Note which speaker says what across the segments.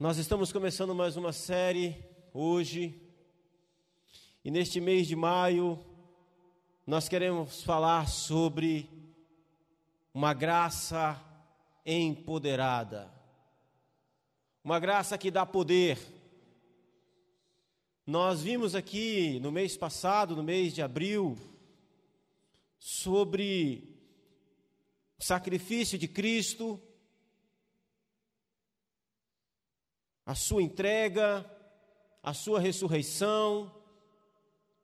Speaker 1: Nós estamos começando mais uma série hoje, e neste mês de maio, nós queremos falar sobre uma graça empoderada, uma graça que dá poder. Nós vimos aqui no mês passado, no mês de abril, sobre o sacrifício de Cristo, a sua entrega, a sua ressurreição.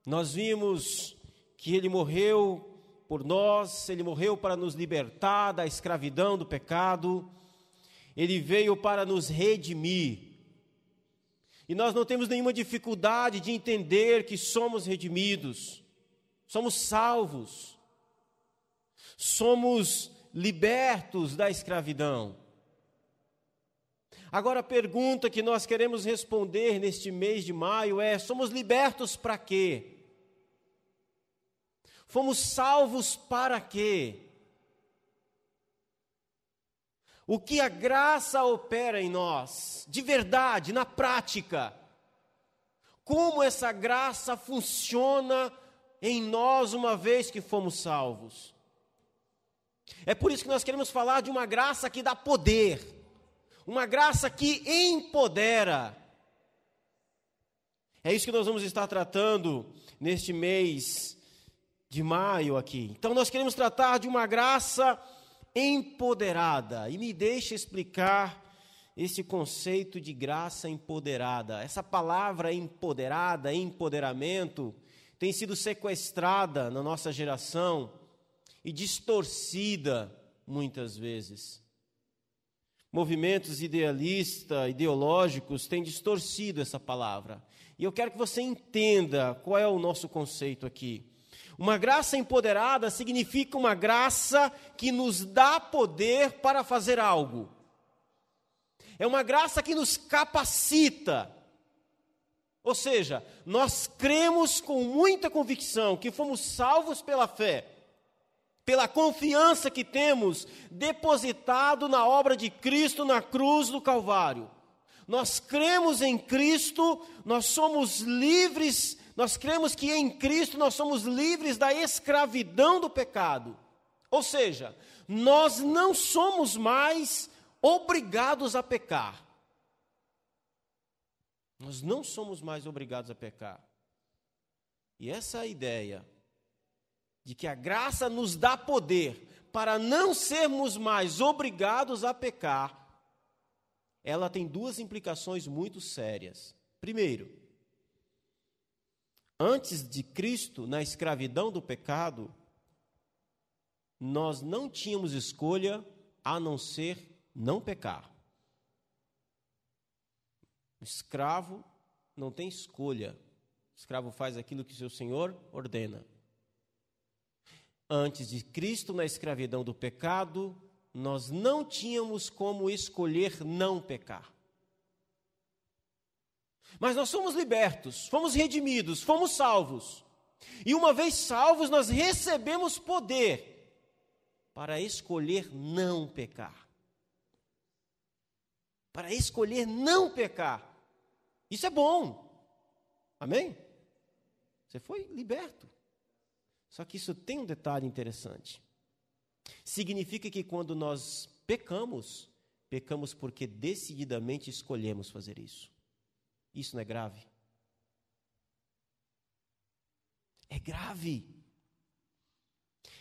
Speaker 1: Nós vimos que ele morreu por nós, ele morreu para nos libertar da escravidão do pecado, ele veio para nos redimir. E nós não temos nenhuma dificuldade de entender que somos redimidos, somos salvos, somos libertos da escravidão. Agora, a pergunta que nós queremos responder neste mês de maio é: somos libertos para quê? Fomos salvos para quê? O que a graça opera em nós, de verdade, na prática. Como essa graça funciona em nós uma vez que fomos salvos. É por isso que nós queremos falar de uma graça que dá poder uma graça que empodera. É isso que nós vamos estar tratando neste mês de maio aqui. Então, nós queremos tratar de uma graça empoderada. E me deixe explicar esse conceito de graça empoderada. Essa palavra empoderada, empoderamento, tem sido sequestrada na nossa geração e distorcida muitas vezes movimentos idealistas, ideológicos têm distorcido essa palavra. E eu quero que você entenda qual é o nosso conceito aqui. Uma graça empoderada significa uma graça que nos dá poder para fazer algo. É uma graça que nos capacita. Ou seja, nós cremos com muita convicção que fomos salvos pela fé pela confiança que temos depositado na obra de Cristo na cruz do Calvário. Nós cremos em Cristo, nós somos livres, nós cremos que em Cristo nós somos livres da escravidão do pecado. Ou seja, nós não somos mais obrigados a pecar. Nós não somos mais obrigados a pecar. E essa é a ideia de que a graça nos dá poder para não sermos mais obrigados a pecar, ela tem duas implicações muito sérias. Primeiro, antes de Cristo, na escravidão do pecado, nós não tínhamos escolha a não ser não pecar. O escravo não tem escolha. O escravo faz aquilo que seu senhor ordena. Antes de Cristo, na escravidão do pecado, nós não tínhamos como escolher não pecar. Mas nós somos libertos, fomos redimidos, fomos salvos. E uma vez salvos, nós recebemos poder para escolher não pecar. Para escolher não pecar. Isso é bom. Amém? Você foi liberto. Só que isso tem um detalhe interessante. Significa que quando nós pecamos, pecamos porque decididamente escolhemos fazer isso. Isso não é grave? É grave.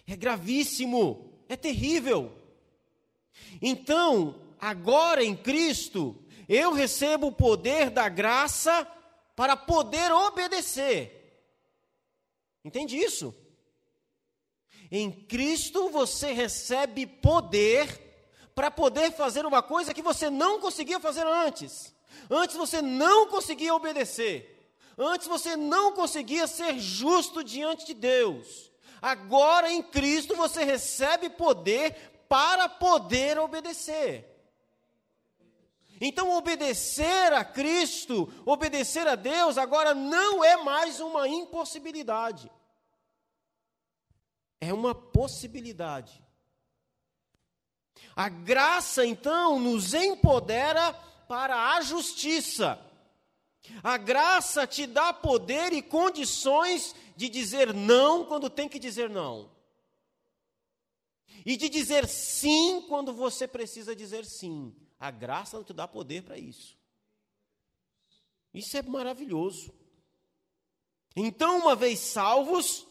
Speaker 1: É gravíssimo. É terrível. Então, agora em Cristo, eu recebo o poder da graça para poder obedecer. Entende isso? Em Cristo você recebe poder para poder fazer uma coisa que você não conseguia fazer antes. Antes você não conseguia obedecer. Antes você não conseguia ser justo diante de Deus. Agora em Cristo você recebe poder para poder obedecer. Então, obedecer a Cristo, obedecer a Deus, agora não é mais uma impossibilidade é uma possibilidade. A graça, então, nos empodera para a justiça. A graça te dá poder e condições de dizer não quando tem que dizer não. E de dizer sim quando você precisa dizer sim. A graça não te dá poder para isso. Isso é maravilhoso. Então, uma vez salvos,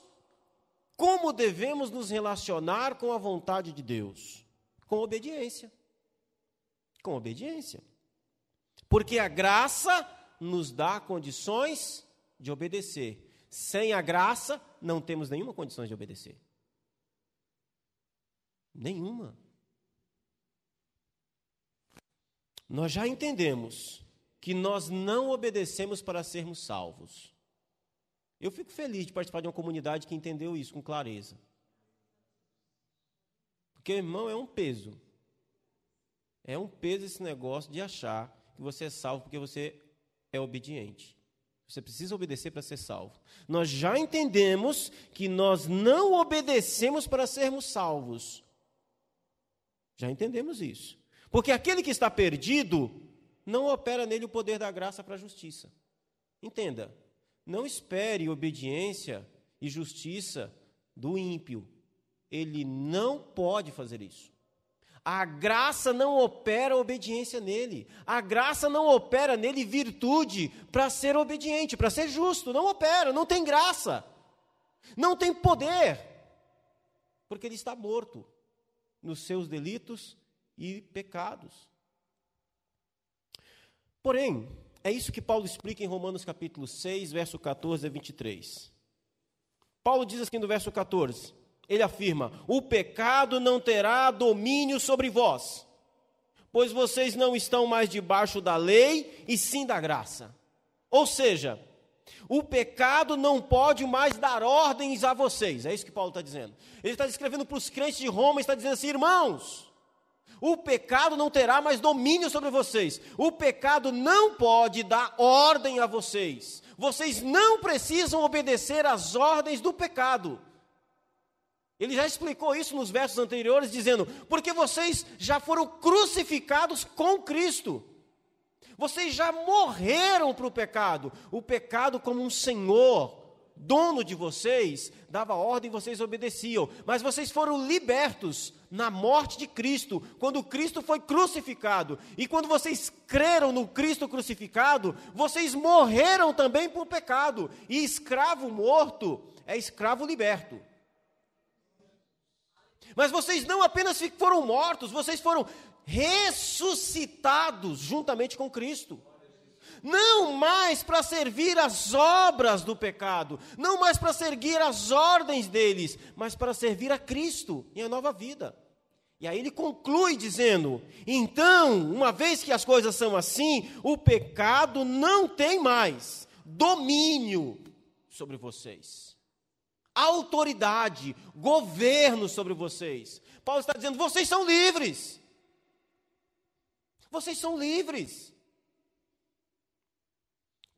Speaker 1: como devemos nos relacionar com a vontade de Deus? Com obediência. Com obediência. Porque a graça nos dá condições de obedecer. Sem a graça, não temos nenhuma condição de obedecer. Nenhuma. Nós já entendemos que nós não obedecemos para sermos salvos. Eu fico feliz de participar de uma comunidade que entendeu isso com clareza. Porque, irmão, é um peso. É um peso esse negócio de achar que você é salvo porque você é obediente. Você precisa obedecer para ser salvo. Nós já entendemos que nós não obedecemos para sermos salvos. Já entendemos isso. Porque aquele que está perdido, não opera nele o poder da graça para a justiça. Entenda, não espere obediência e justiça do ímpio. Ele não pode fazer isso. A graça não opera obediência nele. A graça não opera nele virtude para ser obediente, para ser justo. Não opera, não tem graça. Não tem poder. Porque ele está morto nos seus delitos e pecados. Porém, é isso que Paulo explica em Romanos capítulo 6, verso 14 a 23. Paulo diz assim no verso 14: ele afirma: O pecado não terá domínio sobre vós, pois vocês não estão mais debaixo da lei e sim da graça. Ou seja, o pecado não pode mais dar ordens a vocês. É isso que Paulo está dizendo. Ele está escrevendo para os crentes de Roma está dizendo assim: irmãos, o pecado não terá mais domínio sobre vocês. O pecado não pode dar ordem a vocês. Vocês não precisam obedecer às ordens do pecado. Ele já explicou isso nos versos anteriores, dizendo: porque vocês já foram crucificados com Cristo. Vocês já morreram para o pecado. O pecado, como um senhor, dono de vocês, dava ordem e vocês obedeciam. Mas vocês foram libertos na morte de Cristo, quando Cristo foi crucificado. E quando vocês creram no Cristo crucificado, vocês morreram também o pecado. E escravo morto é escravo liberto. Mas vocês não apenas foram mortos, vocês foram ressuscitados juntamente com Cristo. Não mais para servir as obras do pecado, não mais para seguir as ordens deles, mas para servir a Cristo e a nova vida. E aí ele conclui dizendo: então, uma vez que as coisas são assim, o pecado não tem mais domínio sobre vocês autoridade, governo sobre vocês. Paulo está dizendo: vocês são livres. Vocês são livres.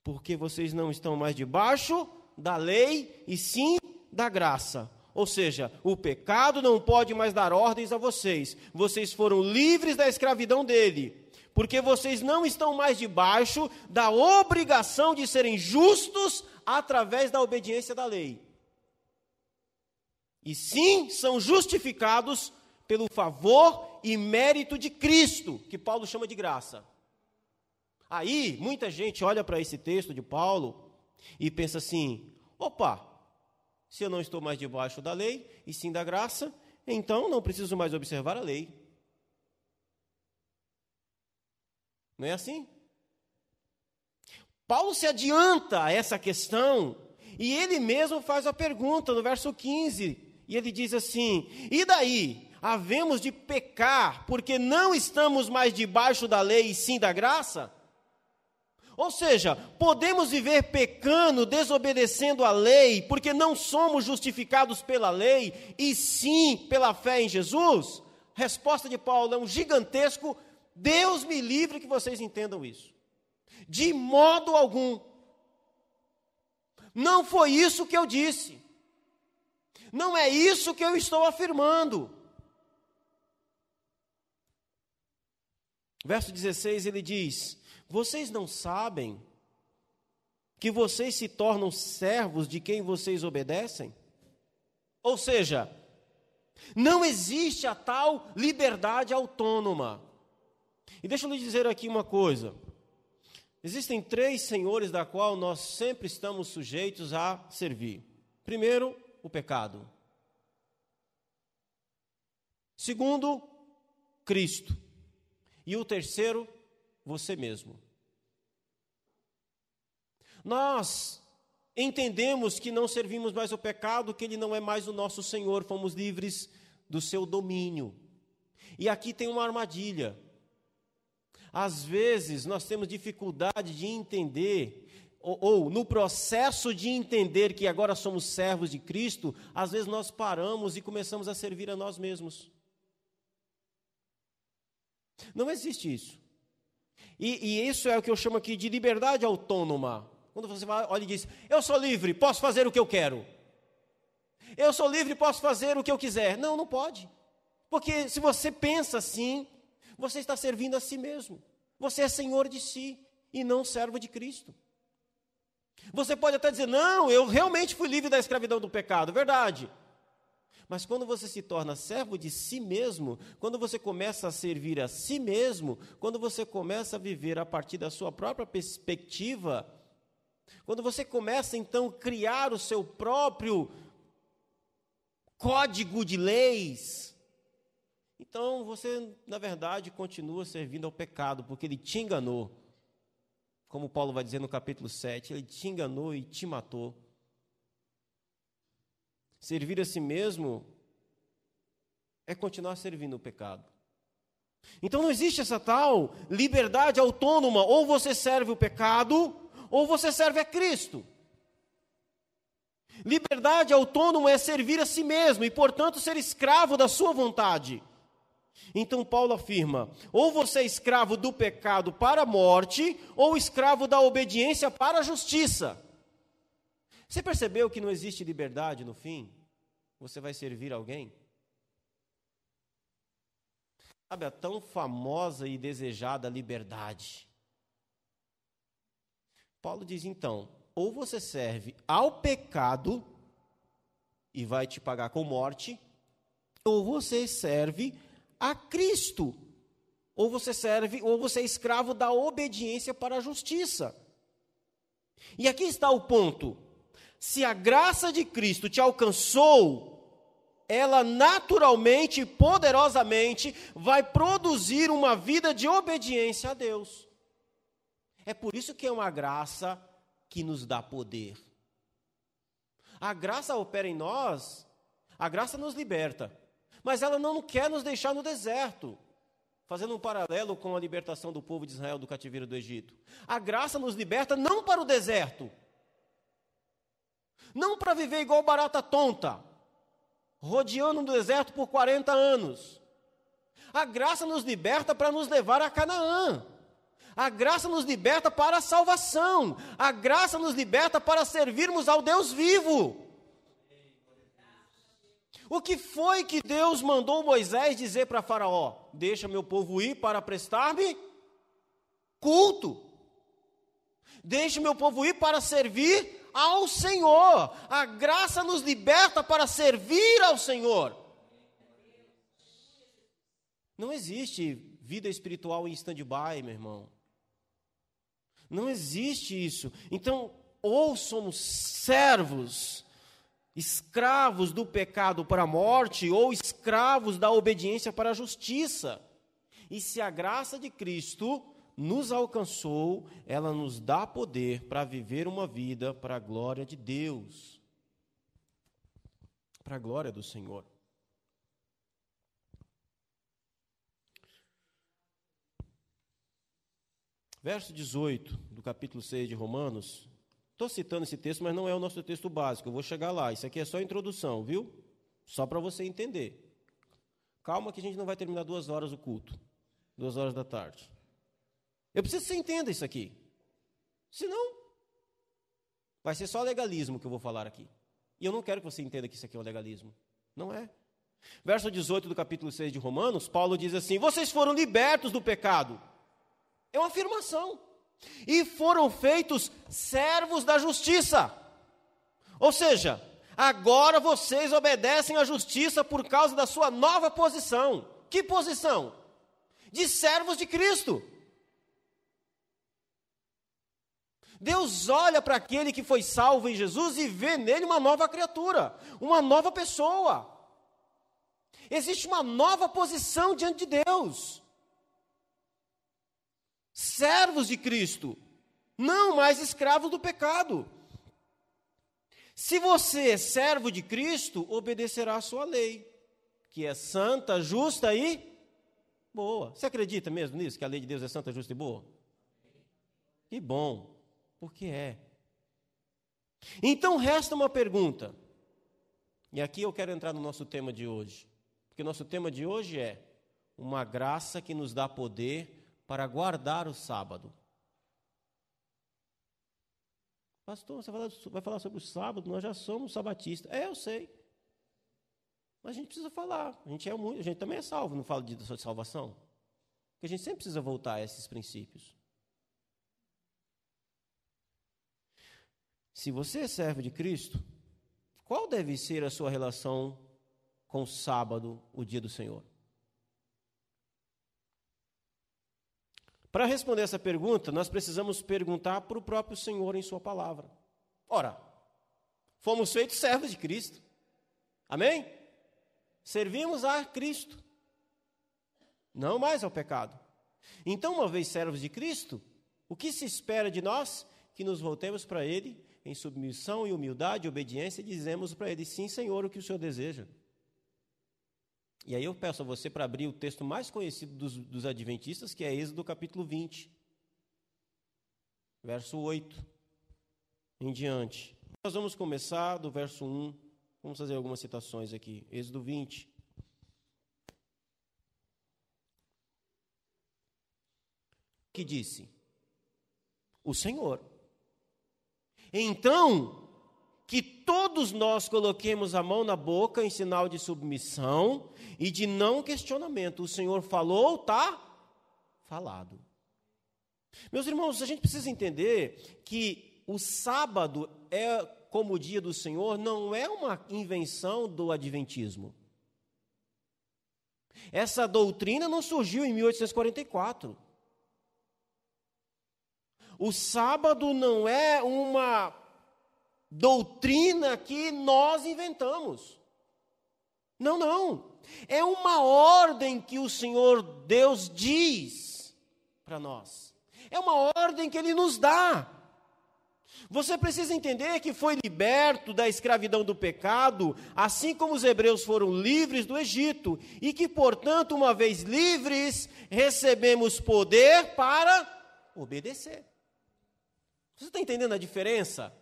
Speaker 1: Porque vocês não estão mais debaixo da lei e sim da graça. Ou seja, o pecado não pode mais dar ordens a vocês. Vocês foram livres da escravidão dele. Porque vocês não estão mais debaixo da obrigação de serem justos através da obediência da lei e sim são justificados pelo favor e mérito de Cristo, que Paulo chama de graça. Aí, muita gente olha para esse texto de Paulo e pensa assim: opa, se eu não estou mais debaixo da lei e sim da graça, então não preciso mais observar a lei. Não é assim? Paulo se adianta a essa questão e ele mesmo faz a pergunta no verso 15 e ele diz assim: E daí? Havemos de pecar porque não estamos mais debaixo da lei e sim da graça? Ou seja, podemos viver pecando, desobedecendo a lei, porque não somos justificados pela lei e sim pela fé em Jesus? Resposta de Paulo é um gigantesco Deus me livre que vocês entendam isso. De modo algum. Não foi isso que eu disse. Não é isso que eu estou afirmando. Verso 16 ele diz: Vocês não sabem que vocês se tornam servos de quem vocês obedecem? Ou seja, não existe a tal liberdade autônoma. E deixa eu lhe dizer aqui uma coisa. Existem três senhores da qual nós sempre estamos sujeitos a servir. Primeiro, o pecado. Segundo, Cristo. E o terceiro, você mesmo. Nós entendemos que não servimos mais o pecado, que ele não é mais o nosso Senhor, fomos livres do seu domínio. E aqui tem uma armadilha. Às vezes nós temos dificuldade de entender, ou, ou, no processo de entender que agora somos servos de Cristo, às vezes nós paramos e começamos a servir a nós mesmos. Não existe isso. E, e isso é o que eu chamo aqui de liberdade autônoma. Quando você olha e diz: Eu sou livre, posso fazer o que eu quero. Eu sou livre, posso fazer o que eu quiser. Não, não pode. Porque se você pensa assim, você está servindo a si mesmo. Você é senhor de si e não servo de Cristo. Você pode até dizer: Não, eu realmente fui livre da escravidão do pecado. Verdade. Mas quando você se torna servo de si mesmo, quando você começa a servir a si mesmo, quando você começa a viver a partir da sua própria perspectiva, quando você começa então a criar o seu próprio código de leis, então você, na verdade, continua servindo ao pecado, porque ele te enganou. Como Paulo vai dizer no capítulo 7, ele te enganou e te matou. Servir a si mesmo é continuar servindo o pecado. Então não existe essa tal liberdade autônoma, ou você serve o pecado, ou você serve a Cristo. Liberdade autônoma é servir a si mesmo e, portanto, ser escravo da sua vontade. Então Paulo afirma: ou você é escravo do pecado para a morte, ou escravo da obediência para a justiça. Você percebeu que não existe liberdade no fim? Você vai servir alguém? Sabe a tão famosa e desejada liberdade? Paulo diz então: ou você serve ao pecado e vai te pagar com morte, ou você serve a Cristo. Ou você serve, ou você é escravo da obediência para a justiça. E aqui está o ponto. Se a graça de Cristo te alcançou, ela naturalmente e poderosamente vai produzir uma vida de obediência a Deus. É por isso que é uma graça que nos dá poder. A graça opera em nós, a graça nos liberta, mas ela não quer nos deixar no deserto. Fazendo um paralelo com a libertação do povo de Israel do cativeiro do Egito. A graça nos liberta não para o deserto, não para viver igual barata tonta, rodeando no deserto por 40 anos. A graça nos liberta para nos levar a Canaã. A graça nos liberta para a salvação. A graça nos liberta para servirmos ao Deus vivo. O que foi que Deus mandou Moisés dizer para Faraó? Deixa meu povo ir para prestar-me culto. Deixa meu povo ir para servir ao Senhor. A graça nos liberta para servir ao Senhor. Não existe vida espiritual em stand-by, meu irmão. Não existe isso. Então, ou somos servos, escravos do pecado para a morte, ou escravos da obediência para a justiça. E se a graça de Cristo nos alcançou, ela nos dá poder para viver uma vida para a glória de Deus, para a glória do Senhor. Verso 18 do capítulo 6 de Romanos. Estou citando esse texto, mas não é o nosso texto básico. Eu vou chegar lá. Isso aqui é só introdução, viu? Só para você entender. Calma que a gente não vai terminar duas horas o culto. Duas horas da tarde. Eu preciso que você entenda isso aqui. Senão, vai ser só legalismo que eu vou falar aqui. E eu não quero que você entenda que isso aqui é um legalismo. Não é. Verso 18 do capítulo 6 de Romanos, Paulo diz assim: Vocês foram libertos do pecado É uma afirmação. E foram feitos servos da justiça. Ou seja, agora vocês obedecem à justiça por causa da sua nova posição. Que posição? De servos de Cristo. Deus olha para aquele que foi salvo em Jesus e vê nele uma nova criatura, uma nova pessoa. Existe uma nova posição diante de Deus. Servos de Cristo, não mais escravos do pecado. Se você é servo de Cristo, obedecerá a sua lei, que é santa, justa e boa. Você acredita mesmo nisso, que a lei de Deus é santa, justa e boa? Que bom, porque é. Então resta uma pergunta, e aqui eu quero entrar no nosso tema de hoje. Porque nosso tema de hoje é uma graça que nos dá poder para guardar o sábado. Pastor, você vai falar sobre o sábado? Nós já somos sabatistas. É, eu sei. Mas a gente precisa falar. A gente, é muito, a gente também é salvo, não fala de salvação. Porque a gente sempre precisa voltar a esses princípios. Se você serve de Cristo, qual deve ser a sua relação com o sábado, o dia do Senhor? Para responder essa pergunta, nós precisamos perguntar para o próprio Senhor em Sua palavra. Ora, fomos feitos servos de Cristo. Amém? Servimos a Cristo, não mais ao pecado. Então, uma vez servos de Cristo, o que se espera de nós? Que nos voltemos para Ele em submissão e humildade, obediência, e dizemos para Ele: Sim, Senhor, o que o Senhor deseja. E aí eu peço a você para abrir o texto mais conhecido dos, dos Adventistas, que é Êxodo capítulo 20, verso 8 em diante. Nós vamos começar do verso 1, vamos fazer algumas citações aqui. Êxodo 20. Que disse: O Senhor. Então que todos nós coloquemos a mão na boca em sinal de submissão e de não questionamento. O Senhor falou, está falado. Meus irmãos, a gente precisa entender que o sábado é como o dia do Senhor, não é uma invenção do adventismo. Essa doutrina não surgiu em 1844. O sábado não é uma doutrina que nós inventamos. Não, não. É uma ordem que o Senhor Deus diz para nós. É uma ordem que Ele nos dá. Você precisa entender que foi liberto da escravidão do pecado, assim como os hebreus foram livres do Egito, e que, portanto, uma vez livres, recebemos poder para obedecer. Você está entendendo a diferença?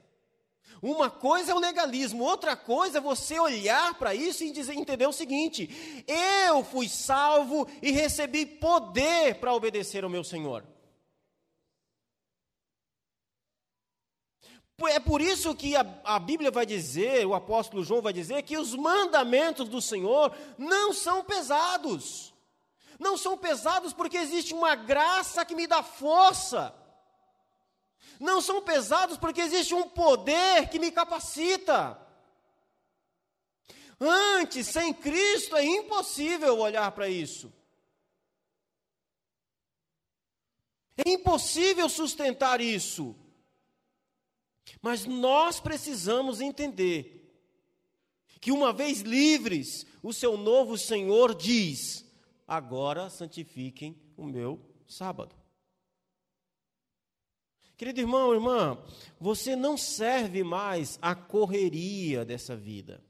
Speaker 1: Uma coisa é o legalismo, outra coisa é você olhar para isso e dizer, entender o seguinte: eu fui salvo e recebi poder para obedecer ao meu Senhor. É por isso que a, a, Bíblia vai dizer, o apóstolo João vai dizer, que os mandamentos do Senhor não são pesados. Não são pesados porque existe uma graça que me dá força não são pesados porque existe um poder que me capacita. Antes, sem Cristo, é impossível olhar para isso. É impossível sustentar isso. Mas nós precisamos entender que, uma vez livres, o seu novo Senhor diz: agora santifiquem o meu sábado. Querido irmão, irmã, você não serve mais à correria dessa vida.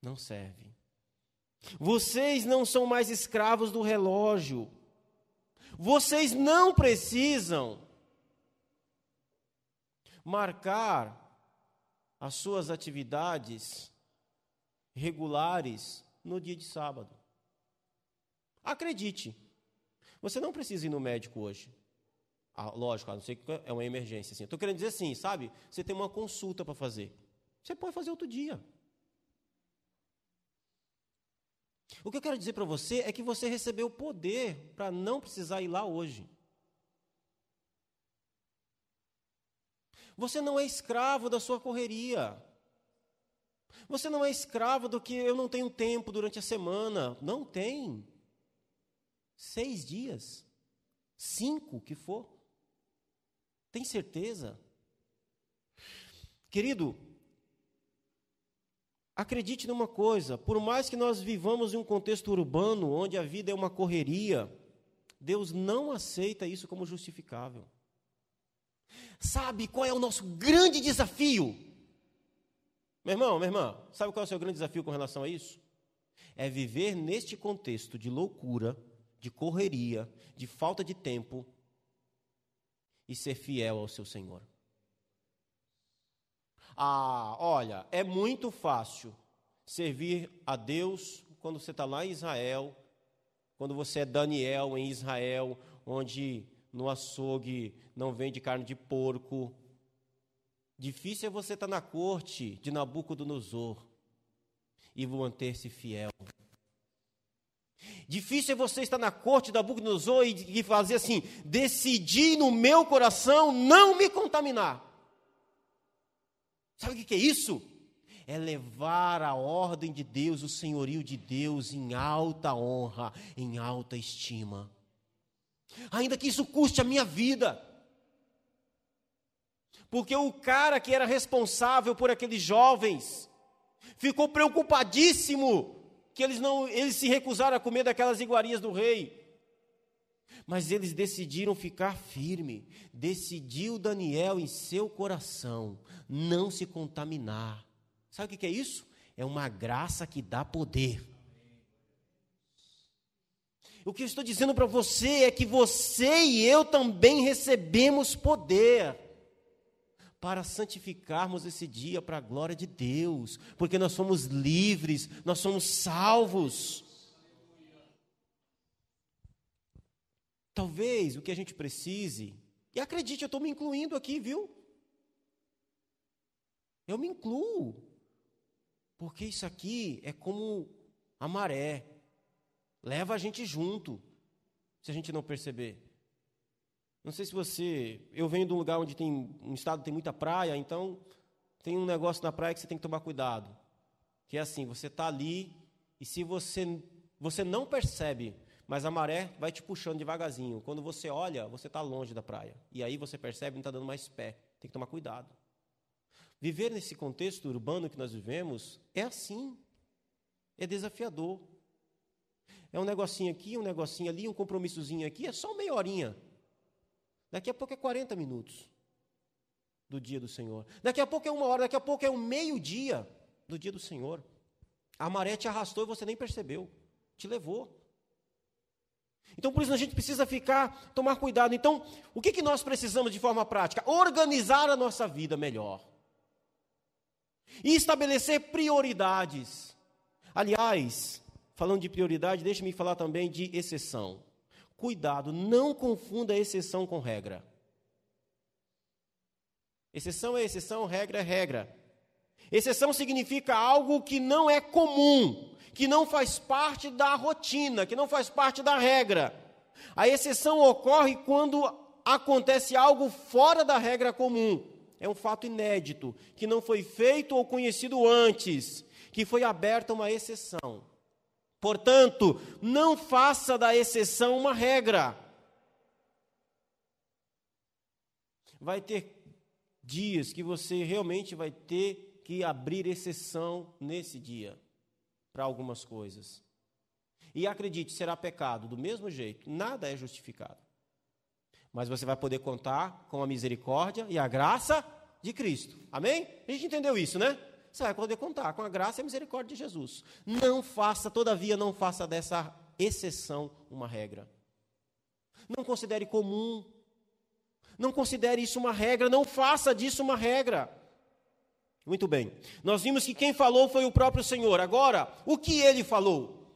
Speaker 1: Não serve. Vocês não são mais escravos do relógio. Vocês não precisam marcar as suas atividades regulares no dia de sábado. Acredite, você não precisa ir no médico hoje. Ah, lógico, a não ser que é uma emergência. Assim. Estou querendo dizer assim, sabe? Você tem uma consulta para fazer. Você pode fazer outro dia. O que eu quero dizer para você é que você recebeu poder para não precisar ir lá hoje. Você não é escravo da sua correria. Você não é escravo do que eu não tenho tempo durante a semana. Não tem. Seis dias. Cinco, que for. Tem certeza? Querido, acredite numa coisa: por mais que nós vivamos em um contexto urbano, onde a vida é uma correria, Deus não aceita isso como justificável. Sabe qual é o nosso grande desafio? Meu irmão, minha irmã, sabe qual é o seu grande desafio com relação a isso? É viver neste contexto de loucura, de correria, de falta de tempo e ser fiel ao seu Senhor. Ah, olha, é muito fácil servir a Deus quando você está lá em Israel, quando você é Daniel em Israel, onde no açougue não vende carne de porco. Difícil é você estar tá na corte de Nabucodonosor e manter-se fiel. Difícil é você estar na corte de Nabucodonosor e, e fazer assim: decidi no meu coração não me contaminar. Sabe o que é isso? É levar a ordem de Deus, o senhorio de Deus em alta honra, em alta estima ainda que isso custe a minha vida. Porque o cara que era responsável por aqueles jovens ficou preocupadíssimo que eles não eles se recusaram a comer daquelas iguarias do rei. Mas eles decidiram ficar firme. Decidiu Daniel em seu coração não se contaminar. Sabe o que é isso? É uma graça que dá poder. O que eu estou dizendo para você é que você e eu também recebemos poder para santificarmos esse dia para a glória de Deus, porque nós somos livres, nós somos salvos. Talvez o que a gente precise, e acredite, eu estou me incluindo aqui, viu? Eu me incluo, porque isso aqui é como a maré leva a gente junto, se a gente não perceber. Não sei se você. Eu venho de um lugar onde tem um estado tem muita praia, então tem um negócio na praia que você tem que tomar cuidado. Que é assim, você está ali e se você, você não percebe, mas a maré vai te puxando devagarzinho. Quando você olha, você está longe da praia. E aí você percebe não está dando mais pé. Tem que tomar cuidado. Viver nesse contexto urbano que nós vivemos é assim. É desafiador. É um negocinho aqui, um negocinho ali, um compromissozinho aqui, é só meia horinha. Daqui a pouco é 40 minutos do dia do Senhor. Daqui a pouco é uma hora, daqui a pouco é o meio-dia do dia do Senhor. A maré te arrastou e você nem percebeu, te levou. Então, por isso a gente precisa ficar, tomar cuidado. Então, o que, que nós precisamos de forma prática? Organizar a nossa vida melhor. E estabelecer prioridades. Aliás, Falando de prioridade, deixe-me falar também de exceção. Cuidado, não confunda exceção com regra. Exceção é exceção, regra é regra. Exceção significa algo que não é comum, que não faz parte da rotina, que não faz parte da regra. A exceção ocorre quando acontece algo fora da regra comum. É um fato inédito, que não foi feito ou conhecido antes, que foi aberta uma exceção. Portanto, não faça da exceção uma regra. Vai ter dias que você realmente vai ter que abrir exceção nesse dia para algumas coisas. E acredite, será pecado do mesmo jeito, nada é justificado. Mas você vai poder contar com a misericórdia e a graça de Cristo. Amém? A gente entendeu isso, né? Você vai poder contar com a graça e a misericórdia de Jesus. Não faça, todavia, não faça dessa exceção uma regra. Não considere comum. Não considere isso uma regra, não faça disso uma regra. Muito bem. Nós vimos que quem falou foi o próprio Senhor. Agora, o que ele falou?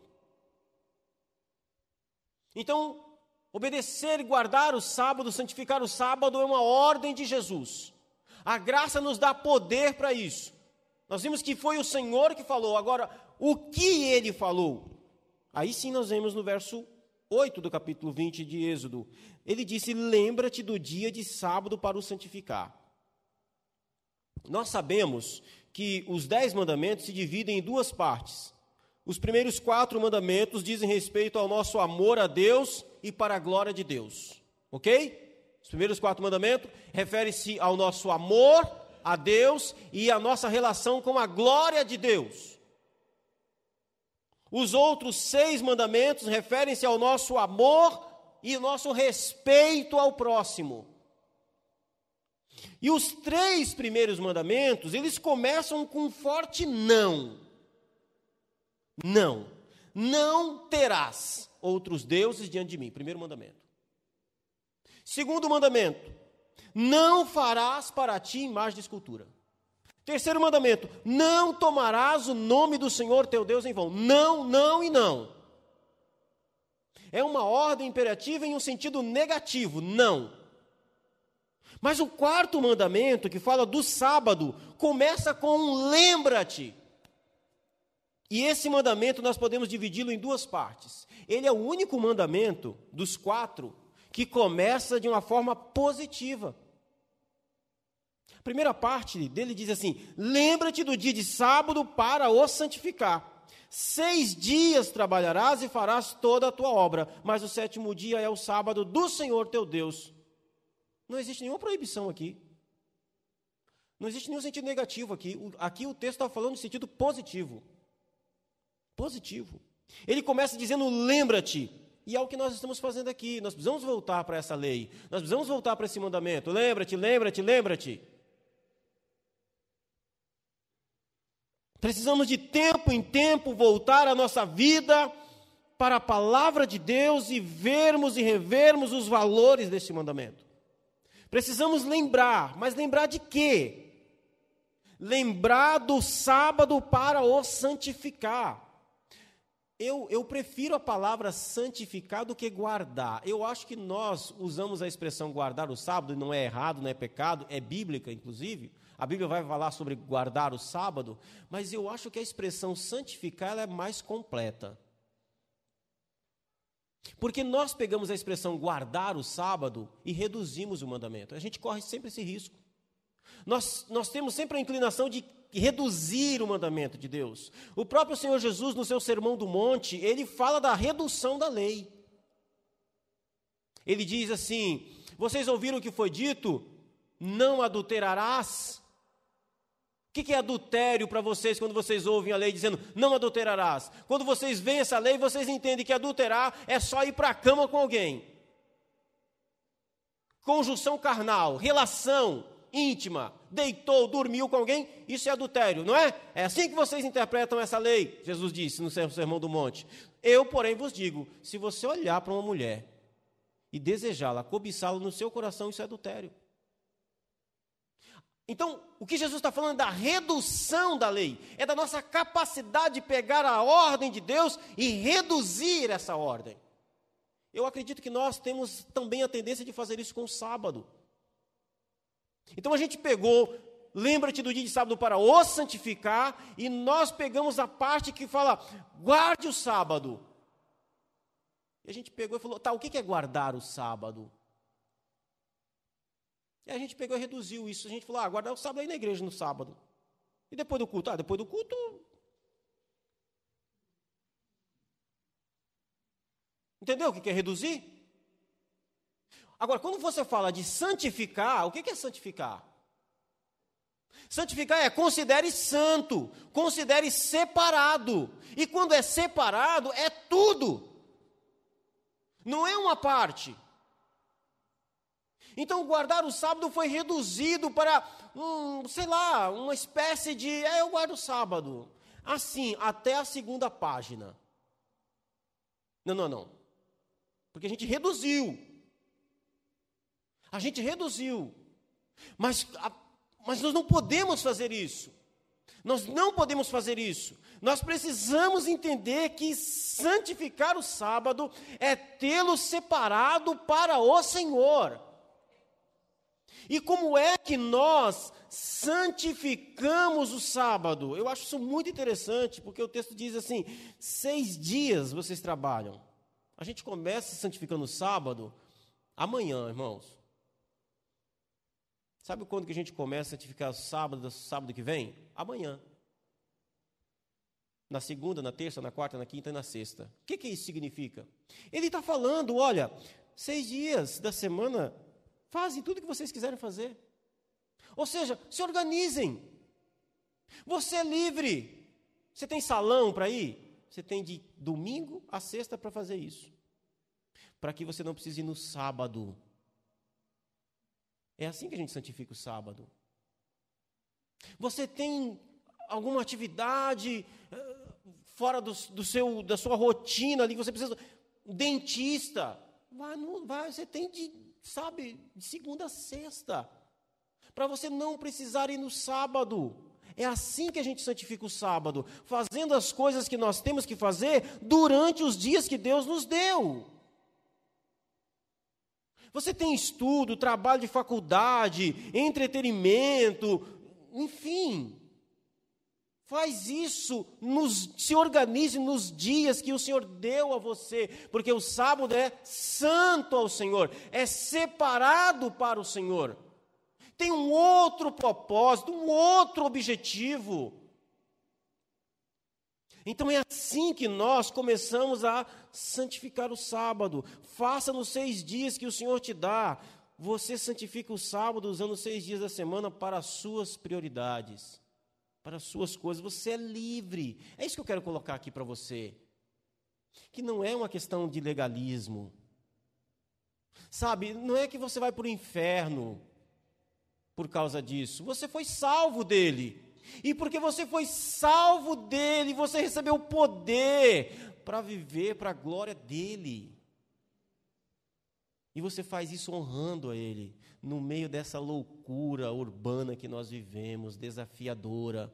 Speaker 1: Então, obedecer e guardar o sábado, santificar o sábado é uma ordem de Jesus. A graça nos dá poder para isso. Nós vimos que foi o Senhor que falou. Agora, o que ele falou? Aí sim nós vemos no verso 8 do capítulo 20 de Êxodo. Ele disse: Lembra-te do dia de sábado para o santificar. Nós sabemos que os dez mandamentos se dividem em duas partes. Os primeiros quatro mandamentos dizem respeito ao nosso amor a Deus e para a glória de Deus. Ok? Os primeiros quatro mandamentos referem-se ao nosso amor a Deus e à nossa relação com a glória de Deus. Os outros seis mandamentos referem-se ao nosso amor e nosso respeito ao próximo. E os três primeiros mandamentos, eles começam com um forte não. Não. Não terás outros deuses diante de mim. Primeiro mandamento. Segundo mandamento: não farás para ti imagem de escultura. Terceiro mandamento: não tomarás o nome do Senhor teu Deus em vão. Não, não e não. É uma ordem imperativa em um sentido negativo, não. Mas o quarto mandamento, que fala do sábado, começa com um lembra-te. E esse mandamento nós podemos dividi-lo em duas partes. Ele é o único mandamento dos quatro que começa de uma forma positiva. Primeira parte dele diz assim: Lembra-te do dia de sábado para o santificar. Seis dias trabalharás e farás toda a tua obra, mas o sétimo dia é o sábado do Senhor teu Deus. Não existe nenhuma proibição aqui. Não existe nenhum sentido negativo aqui. Aqui o texto está falando no sentido positivo. Positivo. Ele começa dizendo: lembra-te. E é o que nós estamos fazendo aqui. Nós precisamos voltar para essa lei. Nós precisamos voltar para esse mandamento. Lembra-te, lembra-te, lembra-te. Precisamos de tempo em tempo voltar a nossa vida para a palavra de Deus e vermos e revermos os valores deste mandamento. Precisamos lembrar, mas lembrar de quê? Lembrar do sábado para o santificar. Eu, eu prefiro a palavra santificar do que guardar. Eu acho que nós usamos a expressão guardar o sábado, e não é errado, não é pecado, é bíblica, inclusive. A Bíblia vai falar sobre guardar o sábado, mas eu acho que a expressão santificar é mais completa. Porque nós pegamos a expressão guardar o sábado e reduzimos o mandamento. A gente corre sempre esse risco. Nós, nós temos sempre a inclinação de reduzir o mandamento de Deus. O próprio Senhor Jesus, no seu Sermão do Monte, ele fala da redução da lei. Ele diz assim: Vocês ouviram o que foi dito? Não adulterarás. O que é adultério para vocês quando vocês ouvem a lei dizendo não adulterarás? Quando vocês veem essa lei, vocês entendem que adulterar é só ir para a cama com alguém. Conjunção carnal, relação íntima, deitou, dormiu com alguém, isso é adultério, não é? É assim que vocês interpretam essa lei, Jesus disse no Sermão do Monte. Eu, porém, vos digo: se você olhar para uma mulher e desejá-la, cobiçá-la no seu coração, isso é adultério. Então, o que Jesus está falando é da redução da lei, é da nossa capacidade de pegar a ordem de Deus e reduzir essa ordem. Eu acredito que nós temos também a tendência de fazer isso com o sábado. Então a gente pegou, lembra-te do dia de sábado para o santificar, e nós pegamos a parte que fala, guarde o sábado. E a gente pegou e falou, tá, o que é guardar o sábado? E a gente pegou e reduziu isso. A gente falou, ah, guardar o sábado aí na igreja no sábado. E depois do culto? Ah, depois do culto. Entendeu o que é reduzir? Agora, quando você fala de santificar, o que é santificar? Santificar é considere santo, considere separado. E quando é separado, é tudo. Não é uma parte. Então, guardar o sábado foi reduzido para, um, sei lá, uma espécie de. É, eu guardo o sábado. Assim, até a segunda página. Não, não, não. Porque a gente reduziu. A gente reduziu. Mas, a, mas nós não podemos fazer isso. Nós não podemos fazer isso. Nós precisamos entender que santificar o sábado é tê-lo separado para o Senhor. E como é que nós santificamos o sábado? Eu acho isso muito interessante, porque o texto diz assim: seis dias vocês trabalham. A gente começa santificando o sábado amanhã, irmãos. Sabe quando que a gente começa a santificar o sábado, sábado que vem? Amanhã. Na segunda, na terça, na quarta, na quinta e na sexta. O que, que isso significa? Ele está falando, olha, seis dias da semana Fazem tudo o que vocês quiserem fazer. Ou seja, se organizem. Você é livre. Você tem salão para ir? Você tem de domingo a sexta para fazer isso. Para que você não precise ir no sábado. É assim que a gente santifica o sábado. Você tem alguma atividade uh, fora do, do, seu, da sua rotina ali, você precisa. Dentista. Vai, não, vai, você tem de sabe, de segunda a sexta, para você não precisar ir no sábado. É assim que a gente santifica o sábado, fazendo as coisas que nós temos que fazer durante os dias que Deus nos deu. Você tem estudo, trabalho de faculdade, entretenimento, enfim. Faz isso, nos, se organize nos dias que o Senhor deu a você, porque o sábado é santo ao Senhor, é separado para o Senhor. Tem um outro propósito, um outro objetivo. Então é assim que nós começamos a santificar o sábado. Faça nos seis dias que o Senhor te dá. Você santifica o sábado usando os seis dias da semana para as suas prioridades para as suas coisas, você é livre. É isso que eu quero colocar aqui para você. Que não é uma questão de legalismo. Sabe, não é que você vai para o inferno por causa disso. Você foi salvo dele. E porque você foi salvo dele, você recebeu o poder para viver para a glória dele. E você faz isso honrando a Ele, no meio dessa loucura urbana que nós vivemos, desafiadora.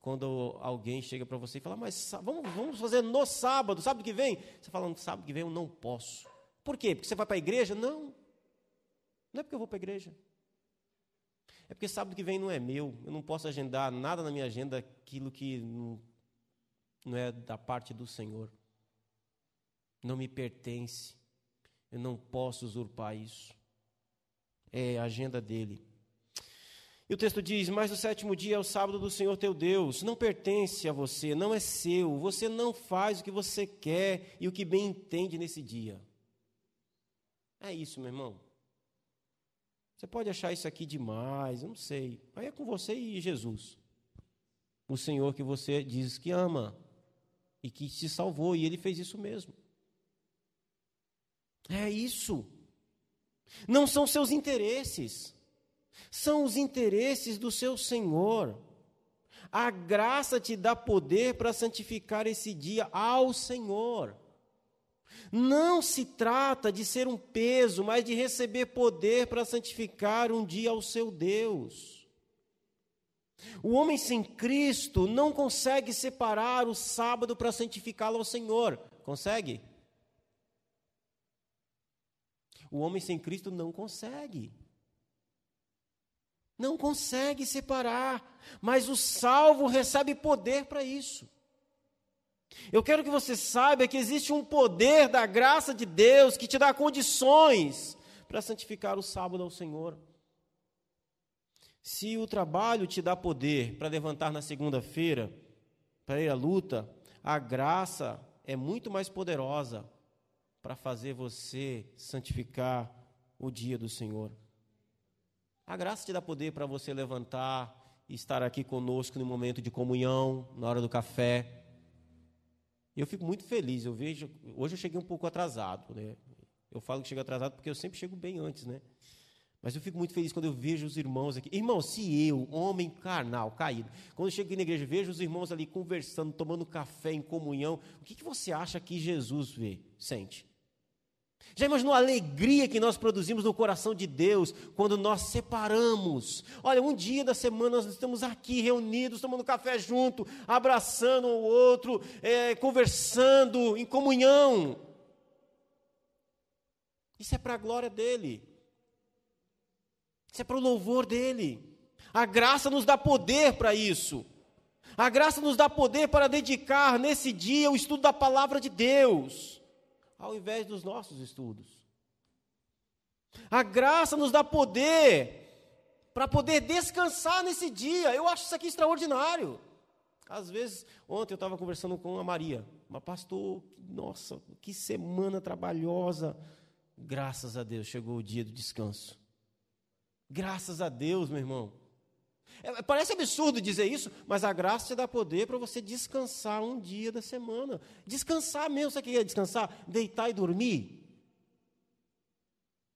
Speaker 1: Quando alguém chega para você e fala, mas vamos, vamos fazer no sábado, sábado que vem? Você fala, no sábado que vem eu não posso. Por quê? Porque você vai para a igreja? Não. Não é porque eu vou para a igreja. É porque sábado que vem não é meu. Eu não posso agendar nada na minha agenda aquilo que não, não é da parte do Senhor. Não me pertence. Eu não posso usurpar isso. É a agenda dele. E o texto diz: Mas o sétimo dia é o sábado do Senhor teu Deus, não pertence a você, não é seu, você não faz o que você quer e o que bem entende nesse dia. É isso, meu irmão. Você pode achar isso aqui demais, não sei. Aí é com você e Jesus. O Senhor que você diz que ama e que te salvou, e ele fez isso mesmo. É isso. Não são seus interesses, são os interesses do seu Senhor. A graça te dá poder para santificar esse dia ao Senhor. Não se trata de ser um peso, mas de receber poder para santificar um dia ao seu Deus. O homem sem Cristo não consegue separar o sábado para santificá-lo ao Senhor. Consegue? O homem sem Cristo não consegue. Não consegue separar, mas o salvo recebe poder para isso. Eu quero que você saiba que existe um poder da graça de Deus que te dá condições para santificar o sábado ao Senhor. Se o trabalho te dá poder para levantar na segunda-feira, para ir à luta, a graça é muito mais poderosa para fazer você santificar o dia do Senhor. A graça te dá poder para você levantar e estar aqui conosco no momento de comunhão, na hora do café. Eu fico muito feliz. Eu vejo, hoje eu cheguei um pouco atrasado, né? Eu falo que chego atrasado porque eu sempre chego bem antes, né? Mas eu fico muito feliz quando eu vejo os irmãos aqui. Irmão, se eu, homem carnal, caído, quando eu chego aqui na igreja, vejo os irmãos ali conversando, tomando café em comunhão, o que, que você acha que Jesus vê, sente? Já imaginou a alegria que nós produzimos no coração de Deus quando nós separamos? Olha, um dia da semana nós estamos aqui reunidos, tomando café junto, abraçando o outro, é, conversando em comunhão. Isso é para a glória dele. Isso é para o louvor dele. A graça nos dá poder para isso. A graça nos dá poder para dedicar nesse dia o estudo da palavra de Deus, ao invés dos nossos estudos. A graça nos dá poder para poder descansar nesse dia. Eu acho isso aqui extraordinário. Às vezes, ontem eu estava conversando com a Maria, uma pastor, nossa, que semana trabalhosa. Graças a Deus chegou o dia do descanso. Graças a Deus, meu irmão. É, parece absurdo dizer isso, mas a graça te dá poder para você descansar um dia da semana. Descansar mesmo, sabe o que é descansar? Deitar e dormir.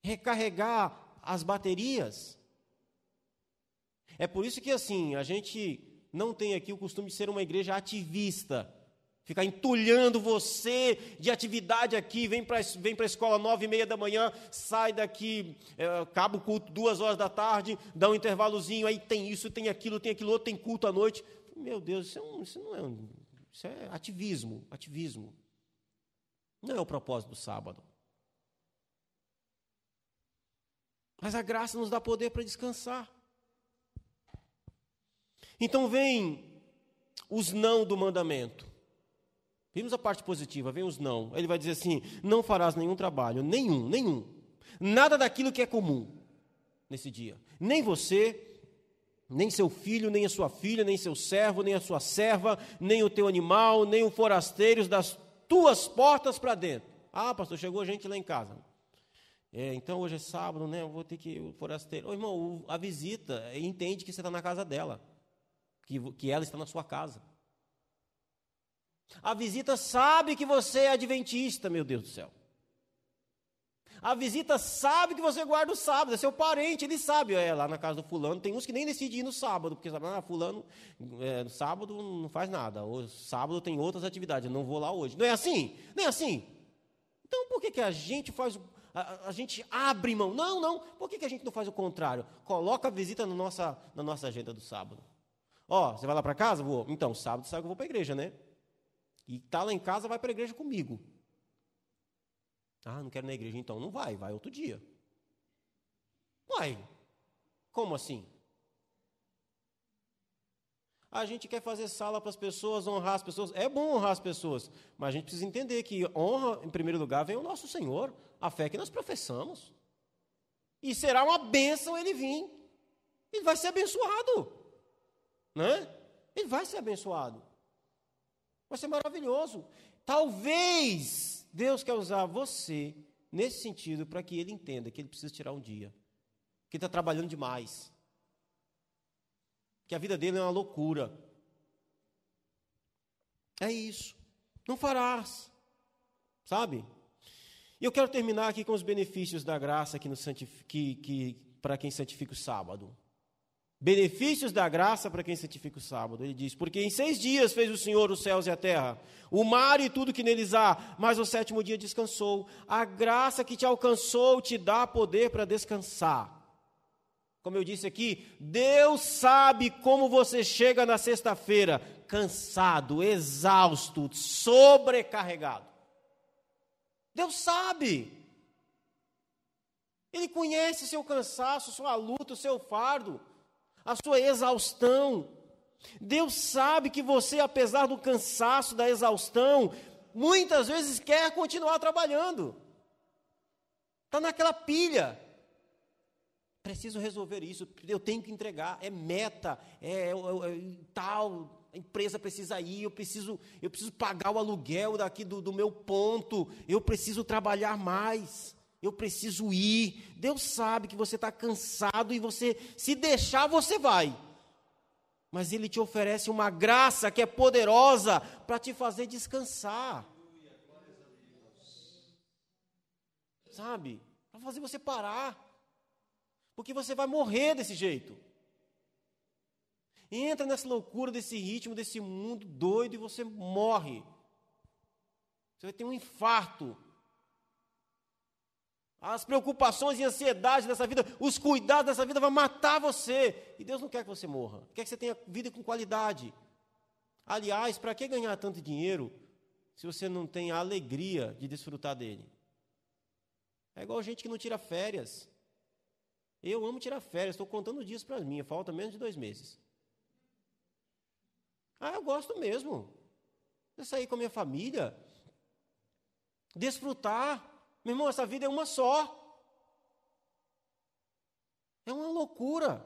Speaker 1: Recarregar as baterias. É por isso que assim, a gente não tem aqui o costume de ser uma igreja ativista. Ficar entulhando você de atividade aqui, vem para vem a escola nove e meia da manhã, sai daqui, é, acaba o culto duas horas da tarde, dá um intervalozinho, aí tem isso, tem aquilo, tem aquilo outro, tem culto à noite. Meu Deus, isso, é um, isso não é um, isso é ativismo, ativismo. Não é o propósito do sábado. Mas a graça nos dá poder para descansar. Então vem os não do mandamento. Vimos a parte positiva, vem os não. Ele vai dizer assim: não farás nenhum trabalho, nenhum, nenhum. Nada daquilo que é comum nesse dia. Nem você, nem seu filho, nem a sua filha, nem seu servo, nem a sua serva, nem o teu animal, nem o forasteiro das tuas portas para dentro. Ah, pastor, chegou gente lá em casa. É, então hoje é sábado, né? Eu vou ter que ir o forasteiro. Ô, irmão, a visita entende que você está na casa dela, que, que ela está na sua casa. A visita sabe que você é adventista, meu Deus do céu. A visita sabe que você guarda o sábado, é seu parente, ele sabe. É, lá na casa do fulano, tem uns que nem decidem ir no sábado, porque sabe, ah, fulano, é, no sábado não faz nada. O sábado tem outras atividades, eu não vou lá hoje. Não é assim? Não é assim? Então por que, que a gente faz, a, a gente abre mão? Não, não. Por que, que a gente não faz o contrário? Coloca a visita na nossa, na nossa agenda do sábado. Ó, você vai lá para casa? Vou. Então, sábado que eu vou para a igreja, né? E está lá em casa, vai para a igreja comigo. Ah, não quero ir na igreja, então não vai, vai outro dia. Vai. Como assim? A gente quer fazer sala para as pessoas, honrar as pessoas. É bom honrar as pessoas, mas a gente precisa entender que honra, em primeiro lugar, vem o nosso Senhor, a fé que nós professamos. E será uma bênção ele vir. Ele vai ser abençoado. Né? Ele vai ser abençoado. Vai ser maravilhoso. Talvez Deus quer usar você nesse sentido para que ele entenda que ele precisa tirar um dia. Que ele está trabalhando demais. Que a vida dele é uma loucura. É isso. Não farás. Sabe? E eu quero terminar aqui com os benefícios da graça que, que, que para quem santifica o sábado. Benefícios da graça para quem santifica o sábado. Ele diz: Porque em seis dias fez o Senhor os céus e a terra, o mar e tudo que neles há, mas o sétimo dia descansou. A graça que te alcançou te dá poder para descansar. Como eu disse aqui, Deus sabe como você chega na sexta-feira, cansado, exausto, sobrecarregado. Deus sabe. Ele conhece seu cansaço, sua luta, o seu fardo a sua exaustão. Deus sabe que você, apesar do cansaço, da exaustão, muitas vezes quer continuar trabalhando. Está naquela pilha. Preciso resolver isso, eu tenho que entregar, é meta, é, é, é tal, a empresa precisa ir, eu preciso, eu preciso pagar o aluguel daqui do, do meu ponto, eu preciso trabalhar mais eu preciso ir. Deus sabe que você está cansado e você, se deixar, você vai. Mas Ele te oferece uma graça que é poderosa para te fazer descansar. Sabe? Para fazer você parar. Porque você vai morrer desse jeito. Entra nessa loucura, desse ritmo, desse mundo doido e você morre. Você vai ter um infarto as preocupações e ansiedades dessa vida, os cuidados dessa vida vão matar você. E Deus não quer que você morra, quer que você tenha vida com qualidade. Aliás, para que ganhar tanto dinheiro se você não tem a alegria de desfrutar dele? É igual gente que não tira férias. Eu amo tirar férias, estou contando dias para mim, falta menos de dois meses. Ah, eu gosto mesmo. De sair com a minha família, desfrutar. Meu irmão, essa vida é uma só. É uma loucura.